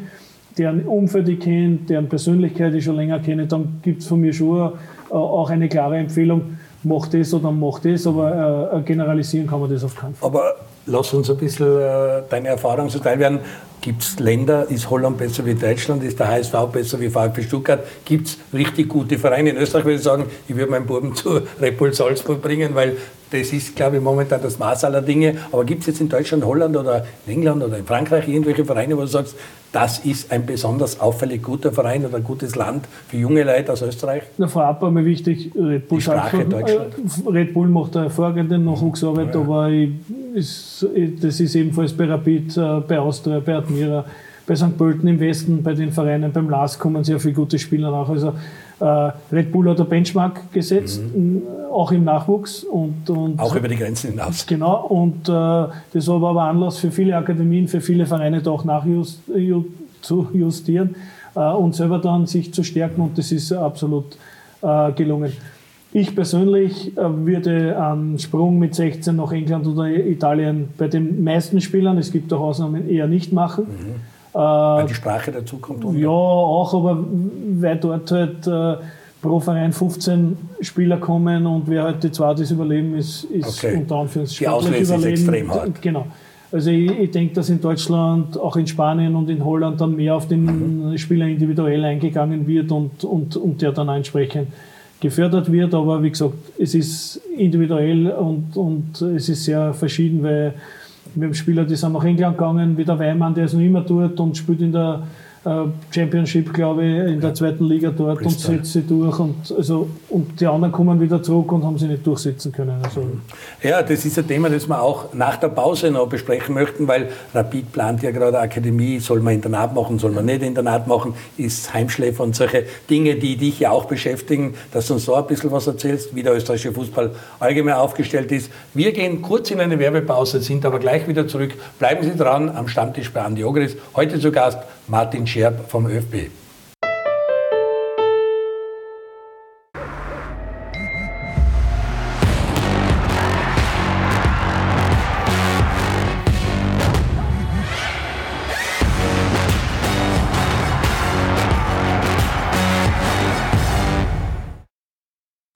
deren Umfeld ich kenne, deren Persönlichkeit ich schon länger kenne, dann gibt es von mir schon äh, auch eine klare Empfehlung, mach das oder mach das, aber äh, generalisieren kann man das auf keinen Fall. Aber lass uns ein bisschen äh, deine Erfahrung so teilen werden. Gibt es Länder, ist Holland besser wie Deutschland, ist der HSV besser wie VfB Stuttgart? Gibt es richtig gute Vereine? In Österreich würde ich sagen, ich würde meinen Buben zu Red Bull Salzburg bringen, weil das ist, glaube ich, momentan das Maß aller Dinge. Aber gibt es jetzt in Deutschland, Holland oder in England oder in Frankreich irgendwelche Vereine, wo du sagst, das ist ein besonders auffällig guter Verein oder ein gutes Land für junge Leute aus Österreich? Na, vorab einmal wichtig, Red Bull, Sprache Deutschland. Äh, Red Bull macht eine hervorragende Nachwuchsarbeit, ja. aber ich, ist, das ist ebenfalls bei Rapid, äh, bei Austria, bei Admira, bei St. Pölten im Westen, bei den Vereinen, beim LAS kommen sehr viele gute Spieler nach. Also äh, Red Bull hat ein Benchmark gesetzt, mhm. auch im Nachwuchs. Und, und auch über die Grenzen hinaus. Genau, und äh, das war aber Anlass für viele Akademien, für viele Vereine da auch nachzujustieren äh, und selber dann sich zu stärken und das ist absolut äh, gelungen. Ich persönlich äh, würde einen Sprung mit 16 nach England oder Italien bei den meisten Spielern, es gibt auch Ausnahmen, eher nicht machen. Mhm weil die Sprache dazu kommt? Oder? Ja, auch, aber weil dort halt äh, pro Verein 15 Spieler kommen und wer halt die zwei das überleben, ist, ist okay. unter Anführungszeichen Die Auslese ist extrem hart. Genau. Also ich, ich denke, dass in Deutschland, auch in Spanien und in Holland dann mehr auf den mhm. Spieler individuell eingegangen wird und, und, und der dann entsprechend gefördert wird. Aber wie gesagt, es ist individuell und, und es ist sehr verschieden, weil wir haben Spieler, die sind nach England gegangen, wie der Weimann, der ist noch immer dort und spielt in der Championship, glaube ich, in der zweiten Liga dort Bristol. und setzt sie durch. Und, also, und die anderen kommen wieder zurück und haben sie nicht durchsetzen können. Also ja, das ist ein Thema, das wir auch nach der Pause noch besprechen möchten, weil Rapid plant ja gerade Akademie, soll man Internat machen, soll man nicht Internat machen, ist Heimschläfer und solche Dinge, die dich ja auch beschäftigen, dass du uns da ein bisschen was erzählst, wie der österreichische Fußball allgemein aufgestellt ist. Wir gehen kurz in eine Werbepause, sind aber gleich wieder zurück. Bleiben Sie dran am Stammtisch bei Andi Ogris. Heute zu Gast Martin Scherb vom ÖFB.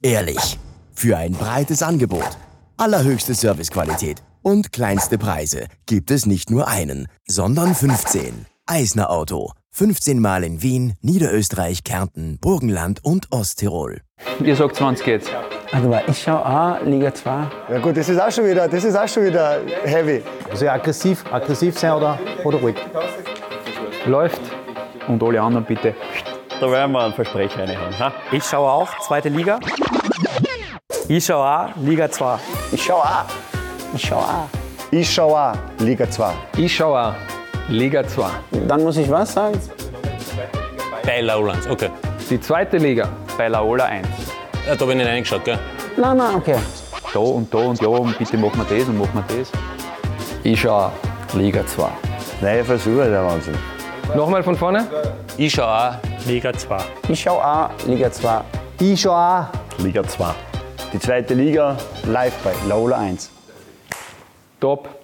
Ehrlich, für ein breites Angebot, allerhöchste Servicequalität und kleinste Preise gibt es nicht nur einen, sondern 15. Eisner Auto. 15 Mal in Wien, Niederösterreich, Kärnten, Burgenland und Osttirol. Ihr sagt 20 jetzt. Also ich schaue auch Liga 2. Ja gut, das ist auch schon wieder, das ist auch schon wieder heavy. Also aggressiv, aggressiv sein oder, oder ruhig. Läuft. Und alle anderen bitte. Da werden wir einen Versprecher reinhauen. Ha? Ich schaue auch zweite Liga. Ich schaue auch Liga 2. Ich schaue auch. Ich schaue auch. Ich schaue auch Liga 2. Ich schaue auch Liga 2. Dann muss ich was sagen? Bei Laola 1, okay. Die zweite Liga bei Laola 1. Ja, da bin ich reingeschaut, gell? Nein, nein, okay. Da und da und ja, und bitte machen wir das und machen wir das. Ich schaue Liga 2. Neue Versuche, der Wahnsinn. Nochmal von vorne? Ich schaue auch Liga 2. Ich schaue auch Liga 2. Ich schaue auch Liga 2. Die zweite Liga live bei Laola 1. Top.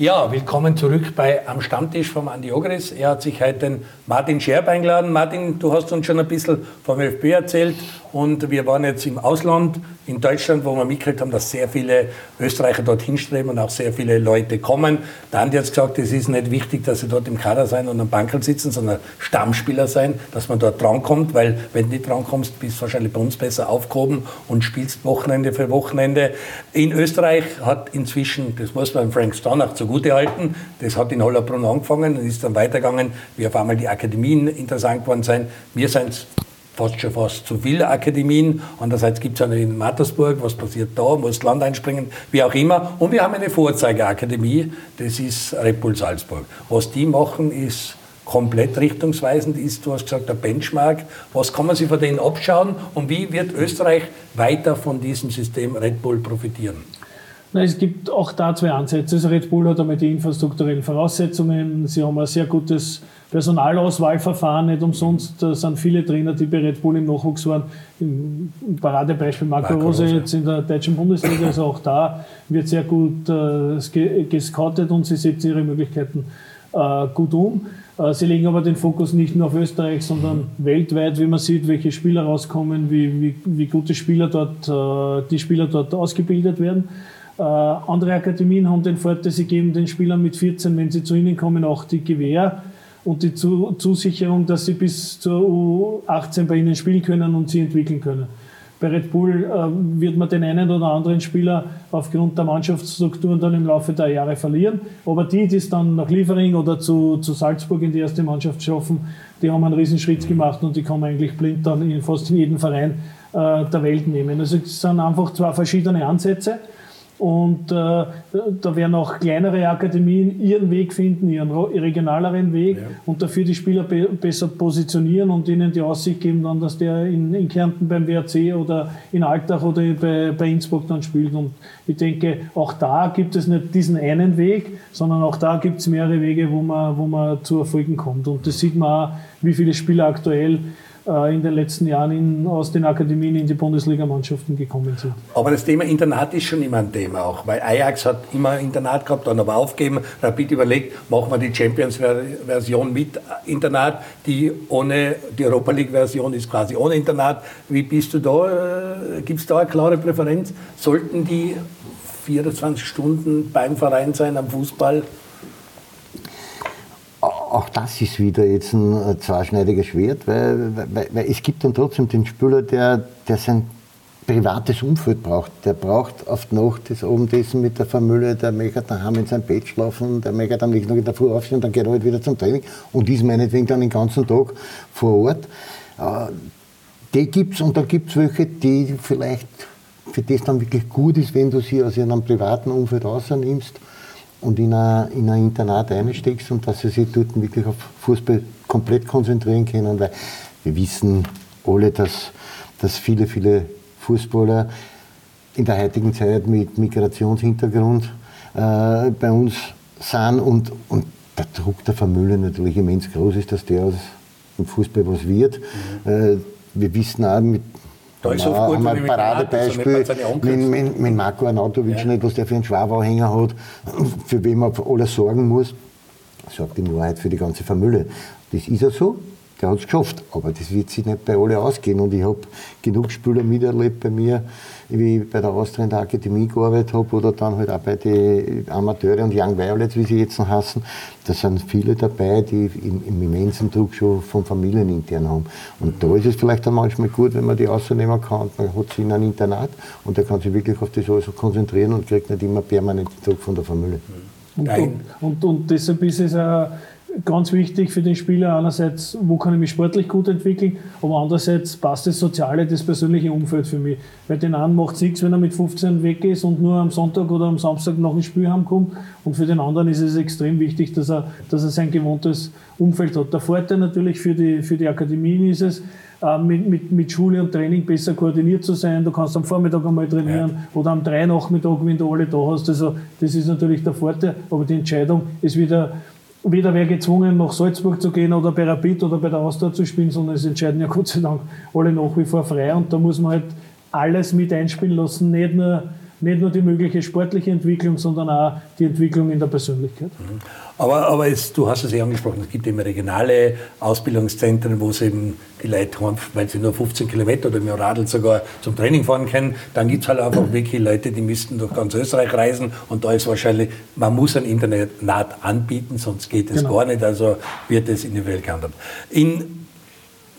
Ja, willkommen zurück bei Am Stammtisch vom Andi Ogris. Er hat sich heute den Martin Scherb eingeladen. Martin, du hast uns schon ein bisschen vom ÖFB erzählt, Und wir waren jetzt im Ausland, in Deutschland, wo wir mitgekriegt haben, dass sehr viele Österreicher dort hinstreben und auch sehr viele Leute kommen. Der Andi hat gesagt, es ist nicht wichtig, dass sie dort im Kader sein und am Bankel sitzen, sondern Stammspieler sein, dass man dort drankommt, weil wenn du nicht drankommst, bist du wahrscheinlich bei uns besser aufgehoben und spielst Wochenende für Wochenende. In Österreich hat inzwischen, das muss man Frank Stannach zugutehalten, das hat in Hollerbrunn angefangen und ist dann weitergegangen, wie auf einmal die Akademien interessant geworden sind. Wir sind fast schon fast zu viele Akademien. Andererseits gibt es eine in Mattersburg, was passiert da, muss Land einspringen, wie auch immer. Und wir haben eine Vorzeigeakademie, das ist Red Bull Salzburg. Was die machen, ist komplett richtungsweisend, ist, du hast gesagt, der Benchmark. Was kann man sich von denen abschauen und wie wird Österreich weiter von diesem System Red Bull profitieren? Na, es gibt auch da zwei Ansätze. Also Red Bull hat einmal die infrastrukturellen Voraussetzungen. Sie haben ein sehr gutes Personalauswahlverfahren. Nicht umsonst sind viele Trainer, die bei Red Bull im Nachwuchs waren. Im Paradebeispiel Marco, Marco Rose jetzt in der deutschen Bundesliga. Also auch da wird sehr gut äh, gescoutet und sie setzen ihre Möglichkeiten äh, gut um. Äh, sie legen aber den Fokus nicht nur auf Österreich, sondern weltweit, wie man sieht, welche Spieler rauskommen, wie, wie, wie gute Spieler dort, äh, die Spieler dort ausgebildet werden. Äh, andere Akademien haben den Vorteil, sie geben den Spielern mit 14, wenn sie zu ihnen kommen, auch die Gewähr und die Zusicherung, dass sie bis zur U18 bei ihnen spielen können und sie entwickeln können. Bei Red Bull äh, wird man den einen oder anderen Spieler aufgrund der Mannschaftsstrukturen dann im Laufe der Jahre verlieren. Aber die, die es dann nach Liefering oder zu, zu Salzburg in die erste Mannschaft schaffen, die haben einen Riesen gemacht und die kann man eigentlich blind dann in fast in jedem Verein äh, der Welt nehmen. Also es sind einfach zwei verschiedene Ansätze. Und äh, da werden auch kleinere Akademien ihren Weg finden, ihren regionaleren Weg ja. und dafür die Spieler be besser positionieren und ihnen die Aussicht geben, dann, dass der in, in Kärnten beim WRC oder in Altach oder bei, bei Innsbruck dann spielt. Und ich denke, auch da gibt es nicht diesen einen Weg, sondern auch da gibt es mehrere Wege, wo man, wo man zu Erfolgen kommt. Und das sieht man auch, wie viele Spieler aktuell in den letzten Jahren in, aus den Akademien in die Bundesligamannschaften gekommen sind. Aber das Thema Internat ist schon immer ein Thema auch, weil Ajax hat immer Internat gehabt, dann aber aufgeben. Rapid überlegt, machen wir die Champions-Version mit Internat, die ohne die Europa League-Version ist quasi ohne Internat. Wie bist du da? Äh, Gibt es da eine klare Präferenz? Sollten die 24 Stunden beim Verein sein am Fußball? Auch das ist wieder jetzt ein äh, zweischneidiges Schwert, weil, weil, weil, es gibt dann trotzdem den Spieler, der, der sein privates Umfeld braucht. Der braucht oft noch das Abendessen mit der Familie, der möchte daheim in sein Bett schlafen, der möchte am nächsten Tag in der Früh aufstehen, dann geht er halt wieder zum Training und ist meinetwegen dann den ganzen Tag vor Ort. Äh, die gibt es und da gibt es welche, die vielleicht für das dann wirklich gut ist, wenn du sie aus ihrem privaten Umfeld rausnimmst und in ein, in ein Internat einsteckst und dass sie sich dort wirklich auf Fußball komplett konzentrieren können, weil wir wissen alle, dass, dass viele, viele Fußballer in der heutigen Zeit mit Migrationshintergrund äh, bei uns sind und, und der Druck der Familie natürlich immens groß ist, dass der aus dem Fußball was wird. Mhm. Äh, wir wissen auch, mit da ist oft gut, ein Paradebeispiel mit, mit, mit Marco Arnautovic ja. nicht, was der für einen Schwabanhänger hat, für wen man alles sorgen muss. Sagt in Wahrheit für die ganze Familie. Das ist ja so, der hat es geschafft. Aber das wird sich nicht bei allen ausgehen. Und ich habe genug Spieler miterlebt bei mir, wie ich bei der Austria in der Akademie gearbeitet habe oder dann halt auch bei den Amateuren und Young Violets, wie sie jetzt noch heißen. Da sind viele dabei, die im, im immensen Druck schon von Familienintern haben. Und da ist es vielleicht dann manchmal gut, wenn man die rausnehmen kann. Man hat sie in einem Internat und der kann sich wirklich auf das alles konzentrieren und kriegt nicht immer permanent Druck von der Familie. Und, und, und, deshalb ist es auch ganz wichtig für den Spieler einerseits, wo kann ich mich sportlich gut entwickeln, aber andererseits passt das Soziale, das persönliche Umfeld für mich. Weil den einen macht es nichts, wenn er mit 15 weg ist und nur am Sonntag oder am Samstag nach dem Spiel heimkommt und für den anderen ist es extrem wichtig, dass er, dass er sein gewohntes Umfeld hat. Der Vorteil natürlich für die, für die Akademien ist es, äh, mit, mit, mit Schule und Training besser koordiniert zu sein. Du kannst am Vormittag einmal trainieren ja. oder am drei Nachmittag, wenn du alle da hast. Also das ist natürlich der Vorteil, aber die Entscheidung ist wieder weder wer gezwungen, nach Salzburg zu gehen oder bei Rapid oder bei der Austria zu spielen, sondern es entscheiden ja Gott sei Dank alle nach wie vor frei. Und da muss man halt alles mit einspielen lassen, nicht nur nicht nur die mögliche sportliche Entwicklung, sondern auch die Entwicklung in der Persönlichkeit. Aber, aber es, du hast es ja angesprochen, es gibt immer regionale Ausbildungszentren, wo es eben die Leute haben, weil sie nur 15 Kilometer oder mit dem Radl sogar zum Training fahren können. Dann gibt es halt einfach wirklich Leute, die müssten durch ganz Österreich reisen und da ist wahrscheinlich, man muss ein Internet anbieten, sonst geht es Genau. gar nicht, also wird es individuell gehandhabt. In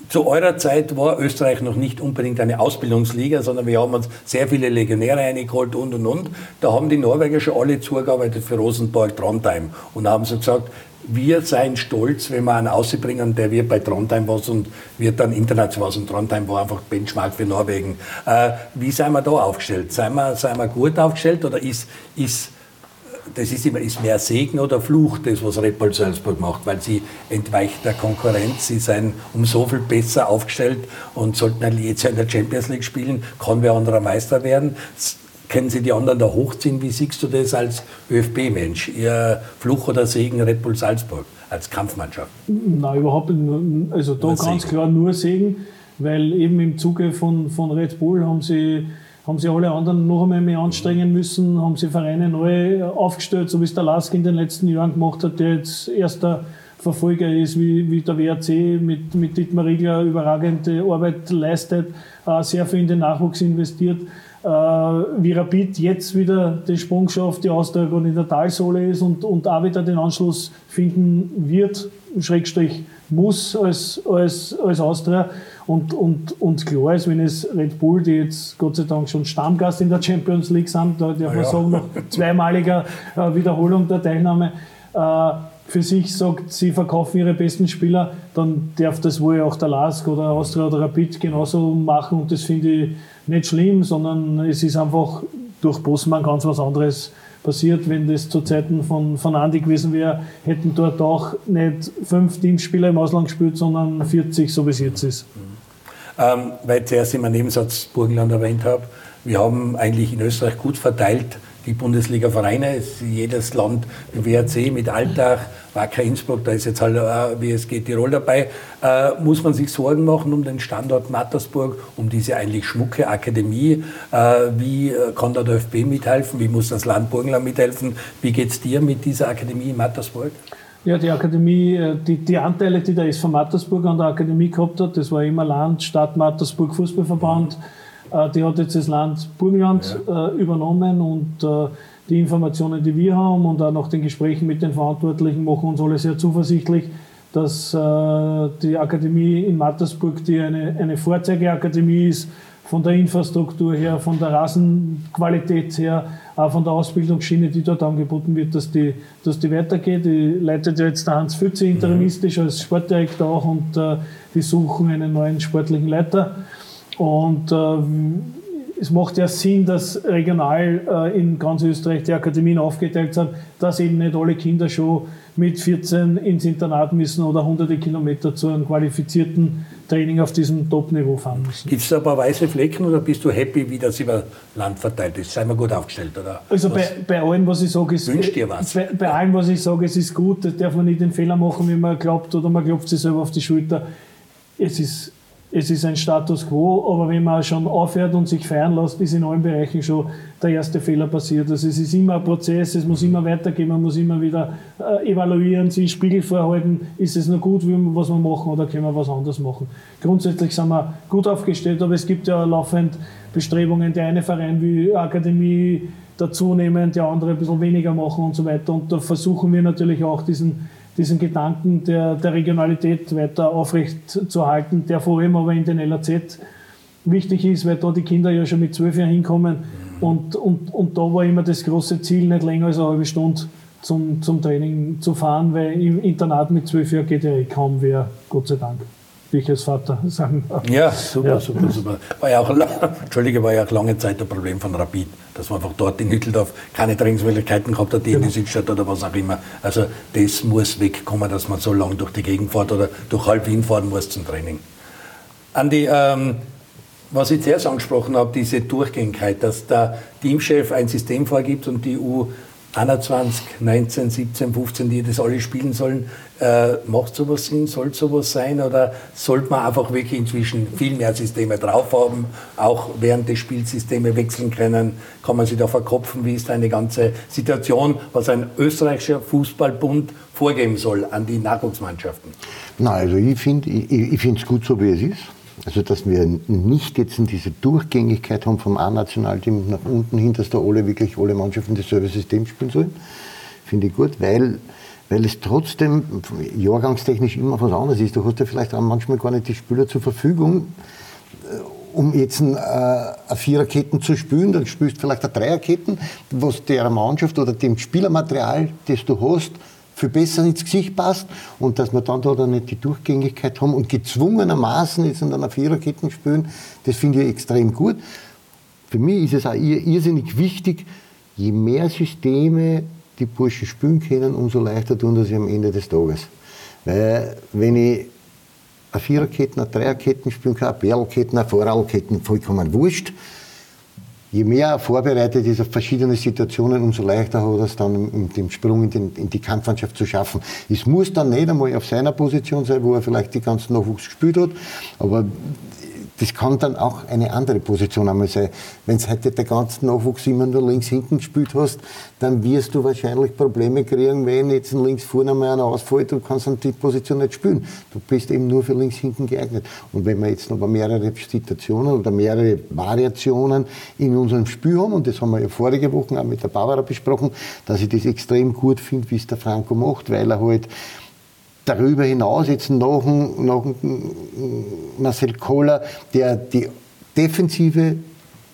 zu eurer Zeit war Österreich noch nicht unbedingt eine Ausbildungsliga, sondern wir haben uns sehr viele Legionäre eingeholt und und und. Da haben die Norweger schon alle zugearbeitet für Rosenborg Trondheim und haben so gesagt, wir seien stolz, wenn wir einen ausbringen, der wird bei Trondheim was und wird dann international was. Und Trondheim war einfach Benchmark für Norwegen. Äh, wie sind wir da aufgestellt? Sind wir, sind wir gut aufgestellt oder ist, ist das ist immer ist mehr Segen oder Fluch, das was Red Bull Salzburg macht, weil sie entweicht der Konkurrenz, sie sind um so viel besser aufgestellt und sollten jetzt in der Champions League spielen, kann wer anderer Meister werden. Können Sie die anderen da hochziehen? Wie siehst du das als ÖFB-Mensch? Ihr Fluch oder Segen Red Bull Salzburg als Kampfmannschaft? Nein, überhaupt nicht. Also da Nur ganz Segen. klar nur Segen, weil eben im Zuge von, von Red Bull haben sie, haben sie alle anderen noch einmal mehr anstrengen müssen, haben sie Vereine neu aufgestellt, so wie es der Lask in den letzten Jahren gemacht hat, der jetzt erster Verfolger ist, wie, wie der WRC mit, mit Dietmar Riegler überragende Arbeit leistet, äh, sehr viel in den Nachwuchs investiert. Äh, wie Rapid jetzt wieder den Sprung schafft, die Austria in der Talsohle ist und, und auch wieder den Anschluss finden wird, Schrägstrich muss als, als, als Austria. Und, und, und klar ist, wenn es Red Bull, die jetzt Gott sei Dank schon Stammgast in der Champions League sind, da darf man ja. sagen, nach zweimaliger äh, Wiederholung der Teilnahme, äh, für sich sagt, sie verkaufen ihre besten Spieler, dann darf das wohl auch der Lask oder Austria oder Rapid genauso machen und das finde ich nicht schlimm, sondern es ist einfach durch Bossmann ganz was anderes passiert. Wenn das zu Zeiten von, von Andi gewesen wäre, hätten dort auch nicht fünf Teamspieler im Ausland gespielt, sondern 40, so wie es jetzt ist. Ähm, weil ich zuerst in meinem Nebensatz Burgenland erwähnt habe, wir haben eigentlich in Österreich gut verteilt die Bundesliga-Vereine. Jedes Land, WRC mit Alltag, Wacker Innsbruck, da ist jetzt halt WSG Tirol dabei. Äh, muss man sich Sorgen machen um den Standort Mattersburg, um diese eigentlich schmucke Akademie? Äh, wie äh, kann da der ÖFB mithelfen? Wie muss das Land Burgenland mithelfen? Wie geht es dir mit dieser Akademie in Mattersburg? Ja, die Akademie, äh, die, die Anteile, die der SV Mattersburg an der Akademie gehabt hat, das war immer Land, Stadt Mattersburg Fußballverband. Äh, Die hat jetzt das Land Burgenland äh, übernommen und die Informationen, die wir haben und auch nach den Gesprächen mit den Verantwortlichen machen uns alle sehr zuversichtlich, dass äh, die Akademie in Mattersburg, die eine, eine Vorzeigeakademie ist, von der Infrastruktur her, von der Rasenqualität her, auch von der Ausbildungsschiene, die dort angeboten wird, dass die, dass die weitergeht. Die leitet ja jetzt der Hans Pfütze interimistisch als Sportdirektor auch und äh, die suchen einen neuen sportlichen Leiter. Und ähm, es macht ja Sinn, dass regional äh, in ganz Österreich die Akademien aufgeteilt sind, dass eben nicht alle Kinder schon mit 14 ins Internat müssen oder hunderte Kilometer zu einem qualifizierten Training auf diesem Top-Niveau fahren müssen. Gibt es da ein paar weiße Flecken oder bist du happy, wie das über Land verteilt ist? Seien wir gut aufgestellt, oder? Also bei, bei allem, was ich sage, ist, dir was. Bei, bei allem, was ich sage, es ist gut, das darf man nicht den Fehler machen, wie man glaubt, oder man klopft sich selber auf die Schulter. Es ist, es ist ein Status quo, aber wenn man schon aufhört und sich feiern lässt, ist in allen Bereichen schon der erste Fehler passiert. Also es ist immer ein Prozess, es muss immer weitergehen, man muss immer wieder äh, evaluieren, sich Spiegel vorhalten, ist es noch gut, wie was wir machen oder können wir was anderes machen. Grundsätzlich sind wir gut aufgestellt, aber es gibt ja laufend Bestrebungen, der eine Verein will Akademie dazu nehmen, der andere ein bisschen weniger machen und so weiter. Und da versuchen wir natürlich auch diesen, diesen Gedanken der, der Regionalität weiter aufrecht zu halten, der vor allem aber in den LAZ wichtig ist, weil da die Kinder ja schon mit zwölf Jahren hinkommen. Und, und, und da war immer das große Ziel, nicht länger als eine halbe Stunde zum, zum Training zu fahren, weil im Internat mit zwölf Jahren geht ja eh kaum wer, Gott sei Dank, wie ich als Vater sagen darf. Ja, super, Ja. super, super. War ja auch, Entschuldige, war ja auch lange Zeit ein Problem von Rapid, dass man einfach dort in Hütteldorf keine Trainingsmöglichkeiten gehabt hat, die in die Südstadt oder was auch immer. Also das muss wegkommen, dass man so lange durch die Gegend fährt oder durch halb Wien fahren muss zum Training. Andi, ähm, was ich zuerst angesprochen habe, diese Durchgängigkeit, dass der Teamchef ein System vorgibt und die 21, 19, 17, 15, die das alle spielen sollen. Äh, macht sowas Sinn? Soll sowas sein? Oder sollte man einfach wirklich inzwischen viel mehr Systeme drauf haben, auch während des Spiels Systeme wechseln können? Kann man sich da verkopfen? Wie ist eine ganze Situation, was ein österreichischer Fußballbund vorgeben soll an die Nachwuchsmannschaften? Na, also ich finde es ich, ich gut so, wie es ist. Also, dass wir nicht jetzt diese Durchgängigkeit haben vom A-Nationalteam nach unten hin, dass da alle wirklich alle Mannschaften dasselbe System spielen sollen. Finde ich gut, weil, weil es trotzdem jahrgangstechnisch immer was anderes ist. Du hast ja vielleicht auch manchmal gar nicht die Spieler zur Verfügung, äh, um jetzt ein, äh, eine Viererketten zu spielen, dann spielst du vielleicht eine Dreierketten, was der Mannschaft oder dem Spielermaterial, das du hast, viel besser ins Gesicht passt und dass wir dann da dann nicht die Durchgängigkeit haben und gezwungenermaßen jetzt in einer Viererketten spielen, das finde ich extrem gut. Für mich ist es auch irrsinnig wichtig, je mehr Systeme die Burschen spielen können, umso leichter tun das sie am Ende des Tages. Weil wenn ich eine Viererketten, eine Dreierketten spielen kann, eine Perlketten, eine Vorrallketten, vollkommen wurscht, je mehr er vorbereitet ist auf verschiedene Situationen, umso leichter hat er es dann, den Sprung in, den, in, die Kampfmannschaft zu schaffen. Es muss dann nicht einmal auf seiner Position sein, wo er vielleicht die ganzen Nachwuchs gespielt hat, aber das kann dann auch eine andere Position einmal sein. Wenn du heute der ganzen Nachwuchs immer nur links hinten gespielt hast, dann wirst du wahrscheinlich Probleme kriegen, wenn jetzt links vorne mal einer ausfällt, du kannst dann die Position nicht spielen. Du bist eben nur für links hinten geeignet. Und wenn wir jetzt noch mehrere Situationen oder mehrere Variationen in unserem Spiel haben, und das haben wir ja vorige Woche auch mit der Barbara besprochen, dass ich das extrem gut finde, wie es der Franco macht, weil er halt darüber hinaus jetzt noch ein, noch ein Marcel Kohler, der die Defensive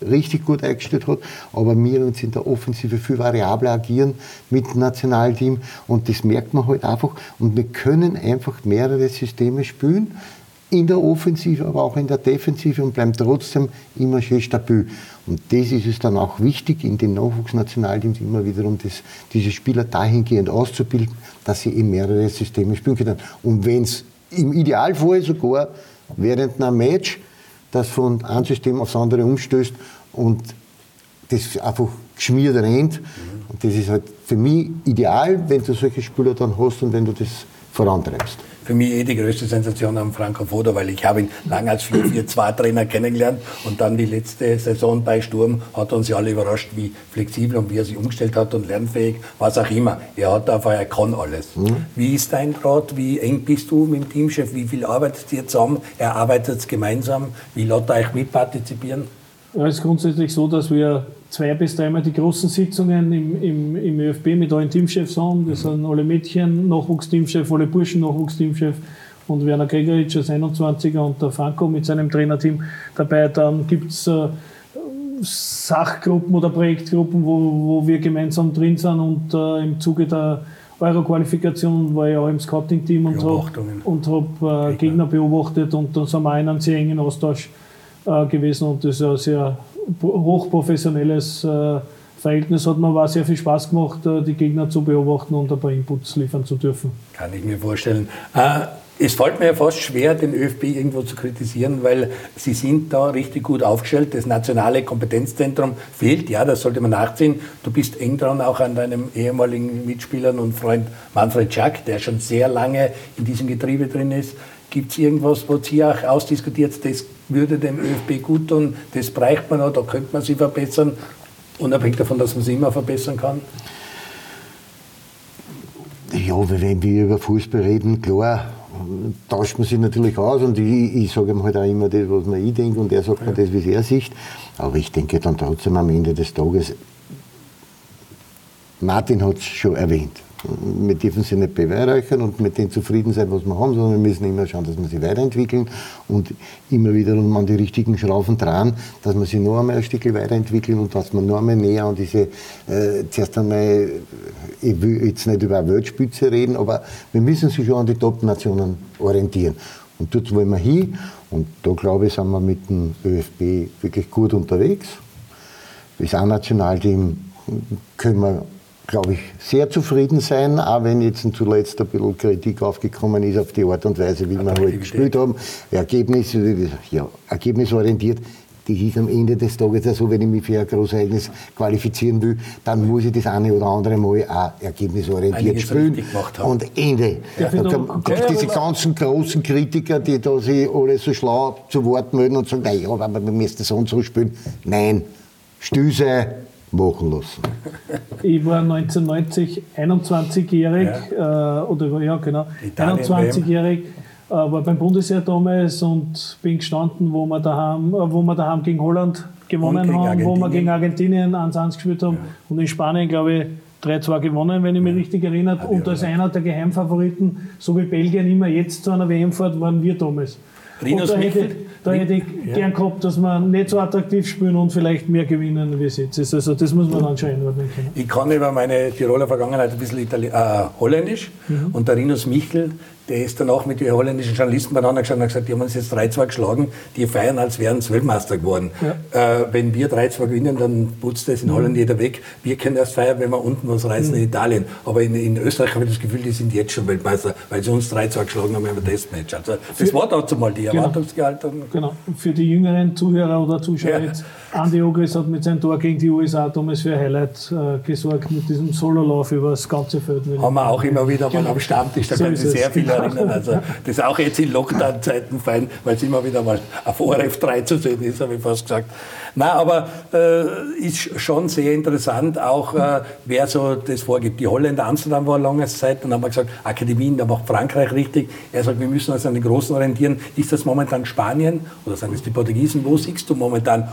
richtig gut eingestellt hat, aber wir uns in der Offensive viel variabler agieren mit dem Nationalteam und das merkt man halt einfach. Und wir können einfach mehrere Systeme spielen, in der Offensive, aber auch in der Defensive und bleiben trotzdem immer schön stabil. Und das ist es dann auch wichtig, in den Nachwuchsnationalteams immer wiederum das, diese Spieler dahingehend auszubilden, dass sie in mehrere Systeme spielen können. Und wenn es im Idealfall sogar während einem Match das von einem System aufs andere umstößt und das einfach geschmiert rennt. Und das ist halt für mich ideal, wenn du solche Spieler dann hast und wenn du das vorantreibst für mich eh die größte Sensation am Franco Foda, weil ich habe ihn lange als 4-4-2-Trainer kennengelernt und dann die letzte Saison bei Sturm hat uns ja alle überrascht, wie flexibel und wie er sich umgestellt hat und lernfähig, was auch immer. Er hat einfach, er kann alles. Mhm. Wie ist dein Draht? Wie eng bist du mit dem Teamchef? Wie viel arbeitet ihr zusammen? Er arbeitet gemeinsam. Wie lässt ihr euch mitpartizipieren? Ja, es ist grundsätzlich so, dass wir zwei bis dreimal die großen Sitzungen im, im, im ÖFB mit allen Teamchefs haben. Das sind alle Mädchen, Nachwuchsteamchef, alle Burschen, Nachwuchsteamchef und Werner Gregoritsch als 21er und der Franco mit seinem Trainerteam dabei. Dann gibt es äh, Sachgruppen oder Projektgruppen, wo, wo wir gemeinsam drin sind und äh, im Zuge der Euro-Qualifikation war ich auch im Scouting-Team und habe hab, äh, Gegner beobachtet und dann sind wir in einem sehr engen Austausch äh, gewesen und das ist ein sehr hochprofessionelles äh, Verhältnis. Hat mir war sehr viel Spaß gemacht, äh, die Gegner zu beobachten und ein paar Inputs liefern zu dürfen. Kann ich mir vorstellen. Äh, es fällt mir ja fast schwer, den ÖFB irgendwo zu kritisieren, weil sie sind da richtig gut aufgestellt. Das nationale Kompetenzzentrum fehlt, ja, das sollte man nachziehen. Du bist eng dran auch an deinem ehemaligen Mitspieler und Freund Manfred Schack, der schon sehr lange in diesem Getriebe drin ist. Gibt es irgendwas, wo ihr auch ausdiskutiert, das würde dem ÖFB gut tun, das bräuchte man noch, da könnte man sich verbessern, unabhängig davon, dass man sich immer verbessern kann? Ja, wenn wir über Fußball reden, klar, tauscht man sich natürlich aus und ich, ich sage ihm halt auch immer das, was man ich denke und er sagt ja. mir das, wie er sieht. Aber ich denke dann trotzdem am Ende des Tages, Martin hat es schon erwähnt, wir dürfen sie nicht beweihräuchern und mit dem zufrieden sein, was wir haben, sondern wir müssen immer schauen, dass wir sie weiterentwickeln und immer wieder an die richtigen Schrauben dran, dass wir sie noch einmal ein Stück weiterentwickeln und dass wir noch einmal näher an diese, äh, zuerst einmal, ich will jetzt nicht über eine Weltspitze reden, aber wir müssen sich schon an die Top-Nationen orientieren. Und dort wollen wir hin und da glaube ich, sind wir mit dem ÖFB wirklich gut unterwegs. Das A-Nationalteam können wir glaube ich, sehr zufrieden sein, auch wenn jetzt zuletzt ein bisschen Kritik aufgekommen ist auf die Art und Weise, wie wir halt gespielt haben. Ergebnis, ja, ergebnisorientiert. das ist am Ende des Tages ja so, wenn ich mich für ein Großereignis qualifizieren will, dann muss ich das eine oder andere Mal auch ergebnisorientiert Einiges spielen. Und Ende. Ich Da kommen diese ganzen großen Kritiker, die da sich alle so schlau zu Wort melden und sagen, naja, aber wir müssen so und so spielen. Nein, sein, machen lassen. Ich war 1990 21-jährig, äh, oder ja, genau, Italien 21-jährig, äh, war beim Bundesheer damals und bin gestanden, wo wir daheim, äh, wo wir daheim gegen Holland gewonnen haben, wo wir gegen Argentinien. 1-1 gespielt haben und in Spanien, glaube ich, 3-2 gewonnen, wenn ich mich richtig erinnere. Und als einer der Geheimfavoriten, so wie Belgien immer jetzt zu einer WM fährt, waren wir damals. Rinus und da hätte, ich gern gehabt, dass wir nicht so attraktiv spielen und vielleicht mehr gewinnen, wie es jetzt ist. Also das muss man dann schon einordnen können. Ich kann über meine Tiroler Vergangenheit ein bisschen Itali äh, Holländisch. Und der Rinus Michel, der ist dann auch mit den holländischen Journalisten beieinander gestanden und hat gesagt, die haben uns jetzt 3-2 geschlagen, die feiern, als wären sie Weltmeister geworden. Äh, wenn wir 3-2 gewinnen, dann putzt das in Holland jeder weg. Wir können erst feiern, wenn wir unten was reißen in Italien. Aber in, in Österreich habe ich das Gefühl, die sind jetzt schon Weltmeister, weil sie uns 3-2 geschlagen haben im Testmatch. Also das war dazu mal die Erwartungsgehaltung. Genau. Für die jüngeren Zuhörer oder Zuschauer Ja. jetzt, Andi Ogris hat mit seinem Tor gegen die USA damals für ein Highlight äh, gesorgt, mit diesem Sololauf über das ganze Feld. haben wir auch immer wieder mal Genau. am Stammtisch, da So können es. sehr viele Genau. Erinnern. Also, das ist auch jetzt in Lockdown-Zeiten fein, weil es immer wieder mal auf ORF 3 zu sehen ist, habe ich fast gesagt. Nein, aber äh, ist schon sehr interessant, auch äh, wer so das vorgibt. Die Holländer, Amsterdam war lange Zeit, dann haben wir gesagt, Akademien, da macht Frankreich richtig. Er sagt, wir müssen uns an den Großen orientieren. Ist das momentan Spanien oder sind es die Portugiesen? Wo siehst du momentan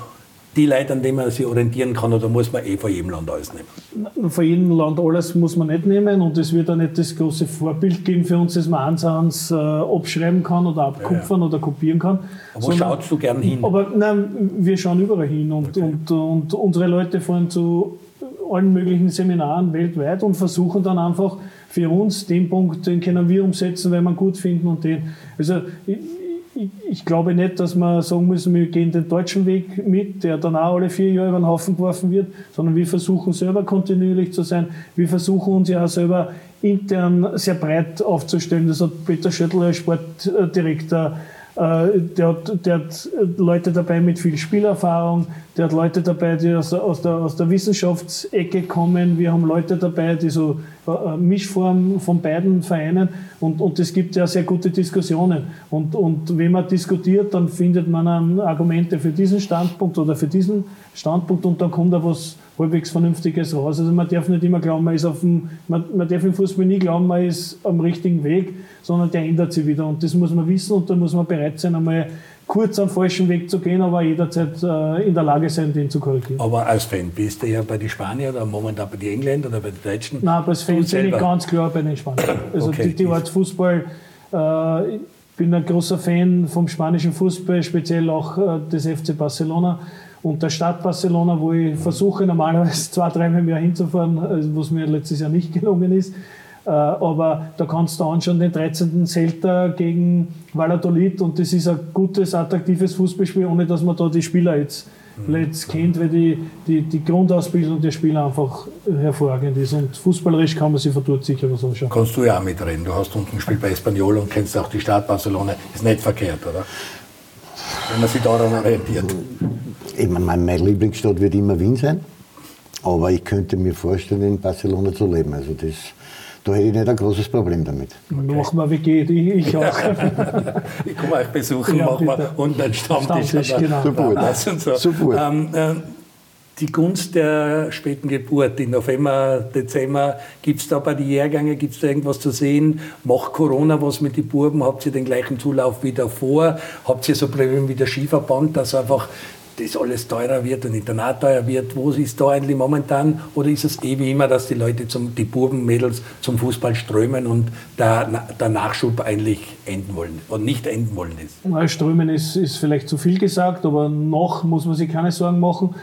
die Leute, an denen man sich orientieren kann, oder muss man eh von jedem Land alles nehmen? Von jedem Land alles muss man nicht nehmen und es wird auch nicht das große Vorbild geben für uns, dass man eins eins äh, abschreiben kann oder abkupfern oder kopieren kann. Aber wo schaust du gern hin? Aber nein, wir schauen überall hin und, und, und unsere Leute fahren zu allen möglichen Seminaren weltweit und versuchen dann einfach für uns den Punkt, den können wir umsetzen, wenn wir ihn gut finden und den. Also ich, glaube nicht, dass wir sagen müssen, wir gehen den deutschen Weg mit, der dann auch alle vier Jahre über den Haufen geworfen wird, sondern wir versuchen selber kontinuierlich zu sein. Wir versuchen uns ja auch selber intern sehr breit aufzustellen. Das hat Peter Schöttl als Sportdirektor der hat, der hat Leute dabei mit viel Spielerfahrung, der hat Leute dabei, die aus, der- aus, der, aus der Wissenschaftsecke kommen. Wir haben Leute dabei, die so äh, Mischform von beiden vereinen und, und es gibt ja sehr gute Diskussionen. Und, und wenn man diskutiert, dann findet man Argumente für diesen Standpunkt oder für diesen Standpunkt und dann kommt da was halbwegs Vernünftiges raus. Also man darf nicht immer glauben, man ist auf dem, man, man darf im Fußball nie glauben, man ist am richtigen Weg, sondern der ändert sich wieder. Und das muss man wissen und da muss man bereit sein, einmal kurz am falschen Weg zu gehen, aber jederzeit äh, in der Lage sein, den zu korrigieren. Aber als Fan bist du ja bei den Spaniern oder momentan bei den Engländern oder bei den Deutschen? Nein, aber als Fan bin ich ganz klar bei den Spaniern. Also Okay. die, die Art Fußball, äh, ich bin ein großer Fan vom spanischen Fußball, speziell auch äh, des FC Barcelona und der Stadt Barcelona, wo ich versuche normalerweise zwei, dreimal im Jahr hinzufahren, also was mir letztes Jahr nicht gelungen ist. Äh, aber da kannst du anschauen, den 13. Celta gegen Valladolid und das ist ein gutes, attraktives Fußballspiel, ohne dass man da die Spieler jetzt, jetzt kennt, weil die, die, die Grundausbildung der Spieler einfach hervorragend ist. Und fußballerisch kann man sich von dort sicher was anschauen. Kannst du ja auch mitreden. Du hast unten gespielt bei Espanyol und kennst auch die Stadt Barcelona. Ist nicht verkehrt, oder? Wenn man sich daran orientiert. Ich meine, mein- meine Lieblingsstadt wird immer Wien sein, aber ich könnte mir vorstellen, in Barcelona zu leben. Also das, da hätte ich nicht ein großes Problem damit. Machen wir WG, ich, ich auch. Ich komme euch besuchen, Ja, machen wir einen Stammtisch. Stammtisch, genau. Super. So. Super. Ähm, äh, die Gunst der späten Geburt, im November, Dezember, gibt es da bei den Jahrgängen, gibt es da irgendwas zu sehen? Macht Corona was mit den Buben? Habt ihr den gleichen Zulauf wie davor? Habt ihr so Probleme wie der Skiverband, dass einfach das alles teurer wird und Internat teuer wird? Wo ist da eigentlich momentan? Oder ist es eh wie immer, dass die Leute, zum, die Buben, Mädels zum Fußball strömen und der, der Nachschub eigentlich enden wollen und nicht enden wollen ist? Strömen ist, ist vielleicht zu viel gesagt, aber noch muss man sich keine Sorgen machen.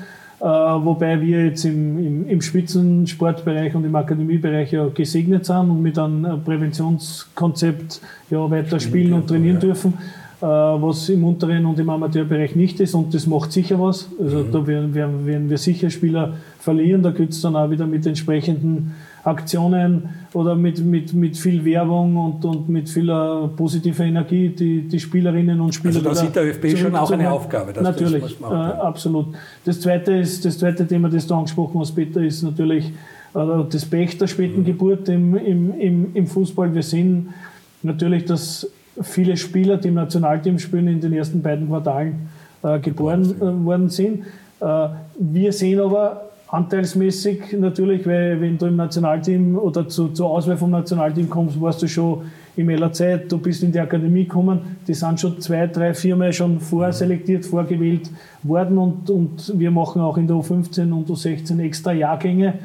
Äh, wobei wir jetzt im, im, im Spitzensportbereich und im Akademiebereich ja gesegnet sind und mit einem Präventionskonzept ja, weiter spielen und trainieren dürfen, äh, was im unteren und im Amateurbereich nicht ist. Und das macht sicher was. Also da werden, werden, werden wir sicher Spieler verlieren. Da gilt es dann auch wieder mit entsprechenden Aktionen oder mit, mit, mit viel Werbung und, und mit viel äh, positiver Energie die, die Spielerinnen und Spieler. Also da sieht der ÖFB schon auch eine. Aufgabe. dass Natürlich, Das, äh, auch tun. absolut. Das zweite, ist, das zweite Thema, das du angesprochen hast, Peter, ist natürlich äh, das Pech der späten Geburt im, im, im, im Fußball. Wir sehen natürlich, dass viele Spieler, die im Nationalteam spielen, in den ersten beiden Quartalen äh, geboren äh, worden sind. Äh, wir sehen aber anteilsmäßig natürlich, weil wenn du im Nationalteam oder zu, zur Auswahl vom Nationalteam kommst, warst du schon im LAZ, du bist in die Akademie gekommen, die sind schon zwei, drei, viermal schon vorselektiert, vorgewählt worden und, und wir machen auch in der U15 und U16 extra Jahrgänge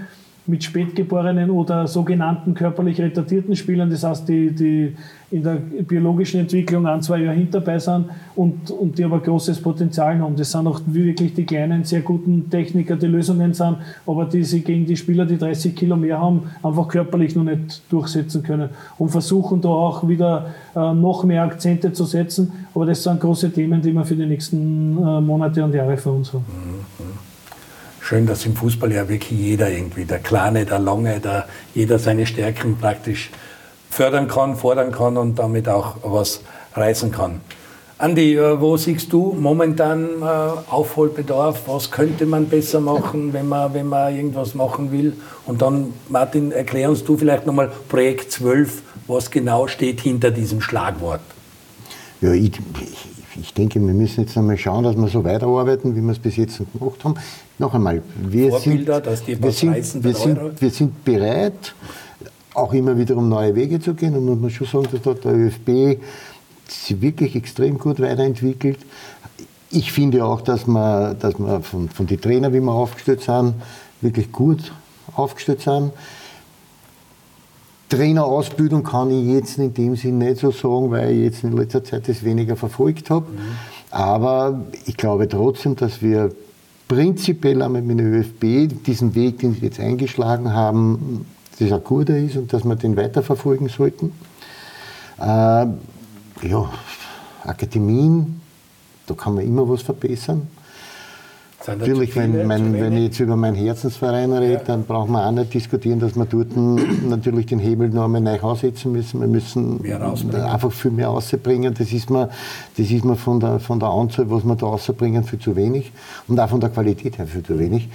mit Spätgeborenen oder sogenannten körperlich retardierten Spielern, das heißt, die, die in der biologischen Entwicklung ein, zwei Jahre hinterbei sind und, und die aber großes Potenzial haben. Das sind auch wirklich die kleinen, sehr guten Techniker, die Lösungen sind, aber die sich gegen die Spieler, die 30 Kilo mehr haben, einfach körperlich noch nicht durchsetzen können und versuchen da auch wieder äh, noch mehr Akzente zu setzen. Aber das sind große Themen, die wir für die nächsten äh, Monate und Jahre vor uns haben. Schön, dass im Fußball ja wirklich jeder irgendwie, der Kleine, der Lange, der, jeder seine Stärken praktisch fördern kann, fordern kann und damit auch was reißen kann. Andi, äh, wo siehst du momentan äh, Aufholbedarf? Was könnte man besser machen, wenn man, wenn man irgendwas machen will? Und dann, Martin, erklär uns du vielleicht nochmal Projekt 12, was genau steht hinter diesem Schlagwort. Ja, ich, ich, ich denke, wir müssen jetzt einmal schauen, dass wir so weiterarbeiten, wie wir es bis jetzt gemacht haben. Noch einmal, wir, Vorbilder, sind, dass die wir, sind, wir, sind, wir sind bereit, auch immer wieder um neue Wege zu gehen. Und muss man schon sagen, dass dort der ÖFB sich wirklich extrem gut weiterentwickelt. Ich finde auch, dass wir, dass wir von, von den Trainern, wie wir aufgestellt sind, wirklich gut aufgestellt sind. Trainerausbildung kann ich jetzt in dem Sinn nicht so sagen, weil ich jetzt in letzter Zeit das weniger verfolgt habe. Aber ich glaube trotzdem, dass wir prinzipiell einmal mit dem ÖFB diesen Weg, den sie jetzt eingeschlagen haben, das ein guter ist und dass wir den weiterverfolgen sollten. Äh, ja, Akademien, da kann man immer was verbessern. Natürlich, wenn, mein, wenn ich jetzt über meinen Herzensverein rede, dann brauchen wir auch nicht diskutieren, dass wir dort natürlich den Hebel noch einmal neu aussetzen müssen. Wir müssen einfach viel mehr rausbringen. Das ist mir, das ist mir von, der, von der Anzahl, was wir da rausbringen, viel zu wenig. Und auch von der Qualität her viel zu wenig.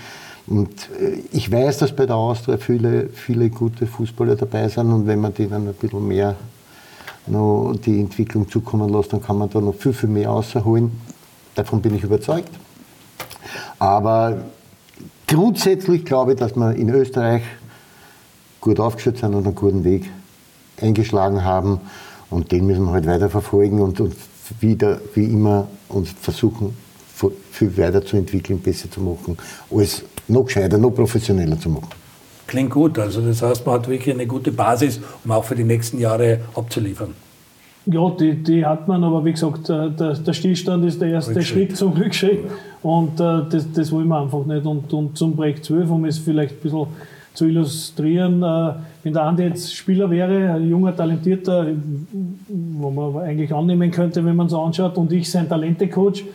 Und äh, ich weiß, dass bei der Austria viele, viele gute Fußballer dabei sind. Und wenn man denen ein bisschen mehr noch die Entwicklung zukommen lässt, dann kann man da noch viel, viel mehr rausholen. Davon bin ich überzeugt. Aber grundsätzlich glaube ich, dass wir in Österreich gut aufgestellt sind und einen guten Weg eingeschlagen haben. Und den müssen wir halt weiter verfolgen und, und wieder, wie immer, uns versuchen, viel weiterzuentwickeln, besser zu machen, alles noch gescheiter, noch professioneller zu machen. Klingt gut. Also das heißt, man hat wirklich eine gute Basis, um auch für die nächsten Jahre abzuliefern. Ja, die, die hat man, aber wie gesagt, äh, der, der Stillstand ist der erste. Schritt zum Rückschritt und äh, das, das wollen wir einfach nicht. Und, und zum Projekt 12, um es vielleicht ein bisschen zu illustrieren, äh, wenn der Andi jetzt Spieler wäre, ein junger, talentierter, wo man eigentlich annehmen könnte, wenn man so anschaut, und ich sein Talente-Coach,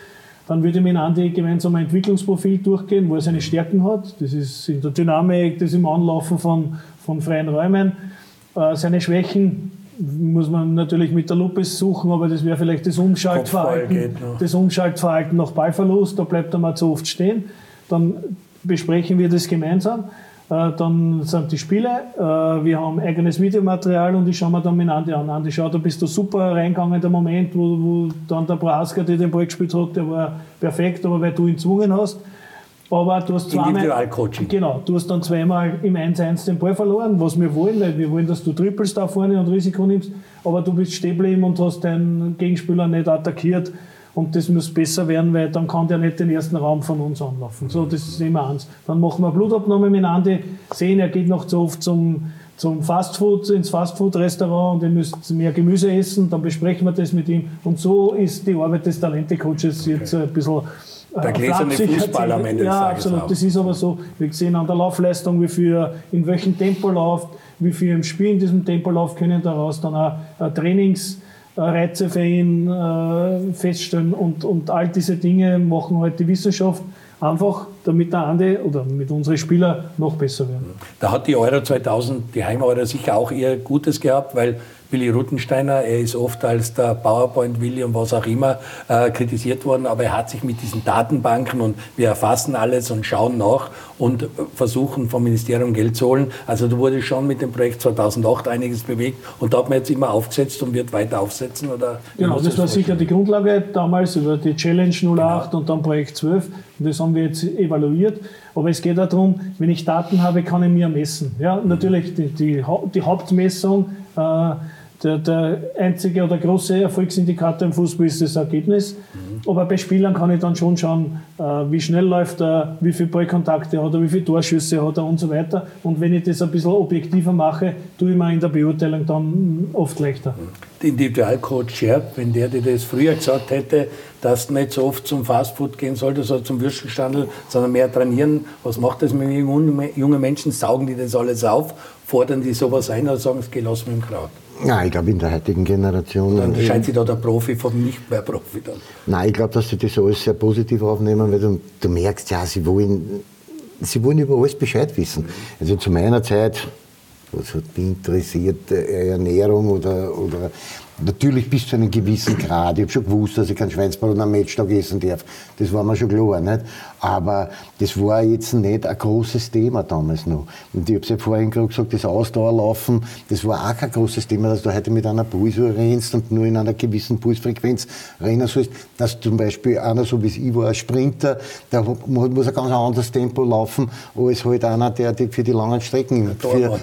dann würde ich mit Andi gemeinsam ein Entwicklungsprofil durchgehen, wo er seine Stärken hat. Das ist in der Dynamik, das ist im Anlaufen von, von freien Räumen. Äh, seine Schwächen muss man natürlich mit der Lupe suchen, aber das wäre vielleicht das Umschaltverhalten, geht das Umschaltverhalten nach Ballverlust, da bleibt er mal zu oft stehen. Dann besprechen wir das gemeinsam. Äh, Dann sind die Spiele, äh, wir haben eigenes Videomaterial und ich schaue mir dann mit Andi an. Andi, schau, da bist du super reingegangen, der Moment, wo, wo dann der Braska, der den Ball gespielt hat, der war perfekt, aber weil du ihn gezwungen hast. Aber du hast zweimal. Genau, du hast dann zweimal im 1-1 den Ball verloren, was wir wollen, weil wir wollen, dass du trippelst da vorne und Risiko nimmst, aber du bist stehen geblieben und hast deinen Gegenspieler nicht attackiert und das muss besser werden, weil dann kann der nicht den ersten Raum von uns anlaufen. So, das ist immer eins. Dann machen wir Blutabnahme mit Andi, sehen, er geht noch zu oft zum, zum Fastfood, ins Fastfood-Restaurant und ihr müsst mehr Gemüse essen, dann besprechen wir das mit ihm und so ist die Arbeit des Talente-Coaches jetzt ein bisschen Der gläserne Fußball am Ende Ja, absolut. Das ist aber so. Wir sehen an der Laufleistung, wie viel, in welchem Tempo läuft, wie viel im Spiel in diesem Tempo läuft, können daraus dann auch äh, Trainingsreize für ihn äh, feststellen und, und all diese Dinge machen halt die Wissenschaft. einfach damit der Andi oder mit unseren Spielern noch besser werden. Da hat die Euro 2000, die Heim-Euro sicher auch eher Gutes gehabt, weil Willi Ruttensteiner, er ist oft als der PowerPoint-Willi und was auch immer äh, kritisiert worden, aber er hat sich mit diesen Datenbanken und wir erfassen alles und schauen nach und versuchen vom Ministerium Geld zu holen. Also da wurde schon mit dem Projekt 2008 einiges bewegt und da hat man jetzt immer aufgesetzt und wird weiter aufsetzen? Oder genau, das war sicher die Grundlage damals über die Challenge 08 genau. und dann Projekt 12 und das haben wir jetzt evaluiert. Aber es geht auch darum, wenn ich Daten habe, kann ich mir messen. Ja, natürlich die, die, die Hauptmessung äh, der, der einzige oder große Erfolgsindikator im Fußball ist das Ergebnis. Mhm. Aber bei Spielern kann ich dann schon schauen, äh, wie schnell läuft er, wie viele Ballkontakte hat er, wie viele Torschüsse hat er und so weiter. Und wenn ich das ein bisschen objektiver mache, tue ich mir in der Beurteilung dann oft leichter. Der Individualcoach Scherb, wenn der dir das früher gesagt hätte, dass du nicht so oft zum Fastfood gehen solltest oder zum Würstelstandel, sondern mehr trainieren, was macht das mit jungen Menschen? Saugen die das alles auf? Fordern die sowas ein oder sagen, es geht los mit dem Kraut? Nein, ich glaube, in der heutigen Generation. Dann scheint sich da der Profi vom nicht mehr Profi dann. Nein, ich glaube, dass sie das alles sehr positiv aufnehmen, weil du, du merkst, ja, sie wollen, sie wollen über alles Bescheid wissen. Also zu meiner Zeit, was hat mich interessiert, äh, Ernährung oder, oder Natürlich bis zu einem gewissen Grad. Ich habe schon gewusst, dass ich keinen Schweinsbraten am Matchtag essen darf. Das war mir schon klar. Nicht? Aber das war jetzt nicht ein großes Thema damals noch. Und ich habe es ja vorhin gerade gesagt, das Ausdauerlaufen, das war auch kein großes Thema, dass du heute mit einer Pulsuhr rennst und nur in einer gewissen Pulsfrequenz rennen sollst. Dass zum Beispiel einer, so wie ich war, ein Sprinter, der muss ein ganz anderes Tempo laufen, als halt einer, der für die langen Strecken, für,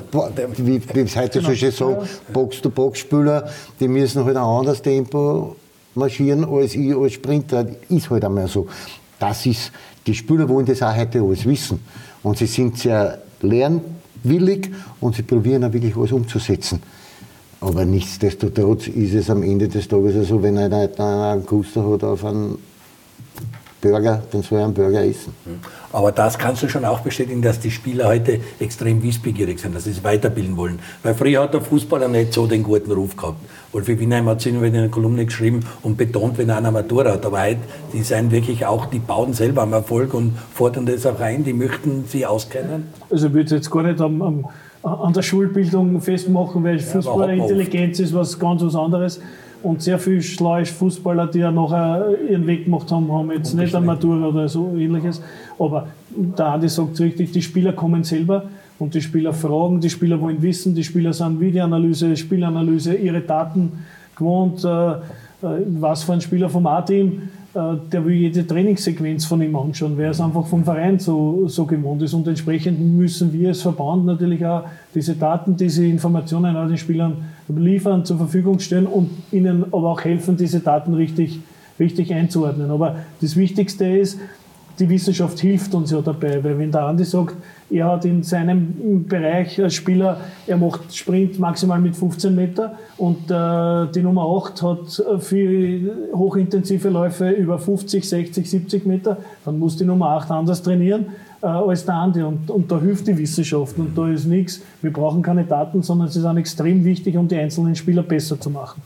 wie, wie es heute so schön sagt, Box-to-Box-Spieler, die müssen halt ein anderes Tempo marschieren als ich als Sprinter. Ist halt einmal so. Das ist, die Spieler wollen das auch heute alles wissen. Und sie sind sehr lernwillig und sie probieren auch wirklich alles umzusetzen. Aber nichtsdestotrotz ist es am Ende des Tages so, wenn einer einen Guster hat auf einen Burger, dann soll er einen Burger essen. Aber das kannst du schon auch bestätigen, dass die Spieler heute extrem wissbegierig sind, dass sie sich weiterbilden wollen. Weil früher hat der Fußballer nicht so den guten Ruf gehabt. Wolfi Winheim hat es in einer Kolumne geschrieben und betont, wenn er eine Matura hat. Aber heute, die sind wirklich auch, die bauen selber am Erfolg und fordern das auch ein, die möchten sie auskennen. Also ich würde jetzt gar nicht am, am, an der Schulbildung festmachen, weil Fußballerintelligenz ist was ganz was anderes. Und sehr viele schlaue Fußballer, die ja nachher ihren Weg gemacht haben, haben jetzt nicht eine Matura oder so ähnliches. Aber der Andi sagt es richtig, die Spieler kommen selber und die Spieler fragen, die Spieler wollen wissen, die Spieler sind Videoanalyse, Spielanalyse, ihre Daten gewohnt. Äh, äh, was für ein Spieler vom A-Team, äh, der will jede Trainingssequenz von ihm anschauen, weil er es einfach vom Verein so, so gewohnt ist. Und entsprechend müssen wir als Verband natürlich auch diese Daten, diese Informationen an den Spielern liefern, zur Verfügung stellen und ihnen aber auch helfen, diese Daten richtig, richtig einzuordnen. Aber das Wichtigste ist, die Wissenschaft hilft uns ja dabei, weil wenn der Andi sagt, er hat in seinem Bereich als Spieler, er macht Sprint maximal mit 15 Meter und äh, die Nummer 8 hat für hochintensive Läufe über 50, 60, 70 Meter, dann muss die Nummer 8 anders trainieren äh, als der Andi. Und, und da hilft die Wissenschaft und da ist nichts. Wir brauchen keine Daten, sondern sie sind extrem wichtig, um die einzelnen Spieler besser zu machen.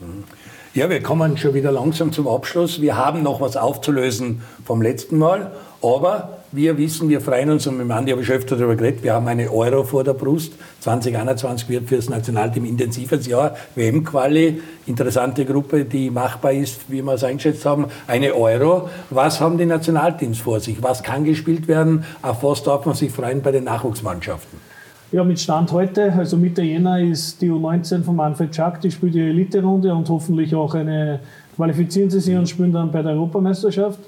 Ja, wir kommen schon wieder langsam zum Abschluss. Wir haben noch was aufzulösen vom letzten Mal, aber wir wissen, wir freuen uns und mit Andi habe ich schon öfter darüber geredet, wir haben eine Euro vor der Brust. 2021 wird für das Nationalteam intensives Jahr. WM-Quali, interessante Gruppe, die machbar ist, wie wir es eingeschätzt haben. Eine Euro. Was haben die Nationalteams vor sich? Was kann gespielt werden? Auf was darf man sich freuen bei den Nachwuchsmannschaften? Ja, mit Stand heute, also Mitte Jänner, ist die U19 von Manfred Schack, die spielt die Elite-Runde und hoffentlich auch eine, qualifizieren sie sich und spielen dann bei der Europameisterschaft.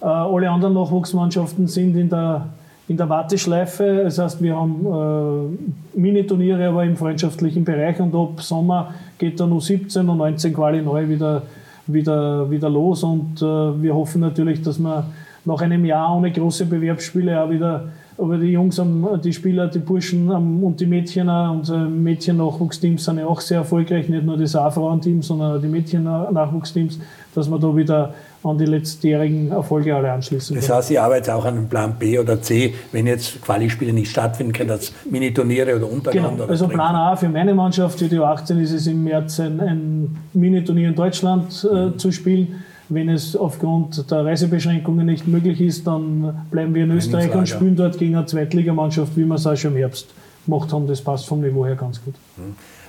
Äh, alle anderen Nachwuchsmannschaften sind in der, in der Warteschleife. Das heißt, wir haben äh, Mini-Turniere, aber im freundschaftlichen Bereich. Und ab Sommer geht dann U17 und 19 Quali neu wieder, wieder, wieder los. Und äh, wir hoffen natürlich, dass wir nach einem Jahr ohne große Bewerbsspiele auch wieder aber die Jungs, die Spieler, die Burschen und die Mädchen, unsere Mädchen-Nachwuchsteams sind ja auch sehr erfolgreich, nicht nur das A-Frauenteam, sondern auch die Mädchen-Nachwuchsteams, dass wir da wieder an die letztjährigen Erfolge alle anschließen. Das heißt, ihr arbeitet auch an einem Plan B oder C, wenn jetzt Quali-Spiele nicht stattfinden können, dass Mini-Turniere oder Untergrund genau. Also Plan A für meine Mannschaft, für die U18 ist es im März ein, ein Mini-Turnier in Deutschland äh, mhm. zu spielen. Wenn es aufgrund der Reisebeschränkungen nicht möglich ist, dann bleiben wir in Österreich und spielen dort gegen eine Zweitligamannschaft, wie wir es auch schon im Herbst gemacht haben. Das passt vom Niveau her ganz gut.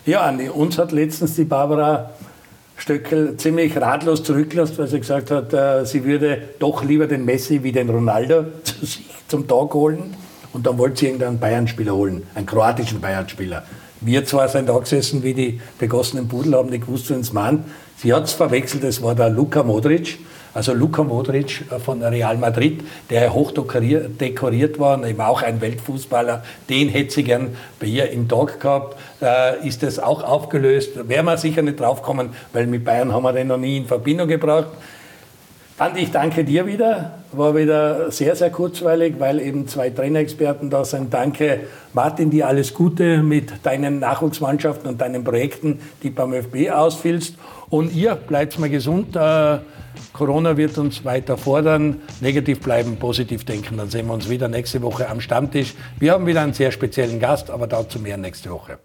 Ja, Andi, uns hat letztens die Barbara Stöckel ziemlich ratlos zurückgelassen, weil sie gesagt hat, äh, sie würde doch lieber den Messi wie den Ronaldo zu sich zum Tag holen. Und dann wollte sie irgendeinen Bayern-Spieler holen, einen kroatischen Bayern-Spieler. Wir zwar sind da gesessen wie die begossenen Pudel, haben nicht gewusst, wen es meint. Sie hat es verwechselt, das war der Luka Modric. Also Luka Modric äh, von Real Madrid, der hoch dekoriert, war, eben auch ein Weltfußballer, den hätte sie gern bei ihr im Tag gehabt. Äh, ist das auch aufgelöst? Wären wir sicher nicht draufkommen, weil mit Bayern haben wir den noch nie in Verbindung gebracht. Andi, ich danke dir wieder. War wieder sehr, sehr kurzweilig, weil eben zwei Trainerexperten da sind. Danke, Martin, dir alles Gute mit deinen Nachwuchsmannschaften und deinen Projekten, die beim ÖFB ausfüllst. Und ihr bleibt mal gesund. Äh, Corona wird uns weiter fordern. Negativ bleiben, positiv denken. Dann sehen wir uns wieder nächste Woche am Stammtisch. Wir haben wieder einen sehr speziellen Gast, aber dazu mehr nächste Woche.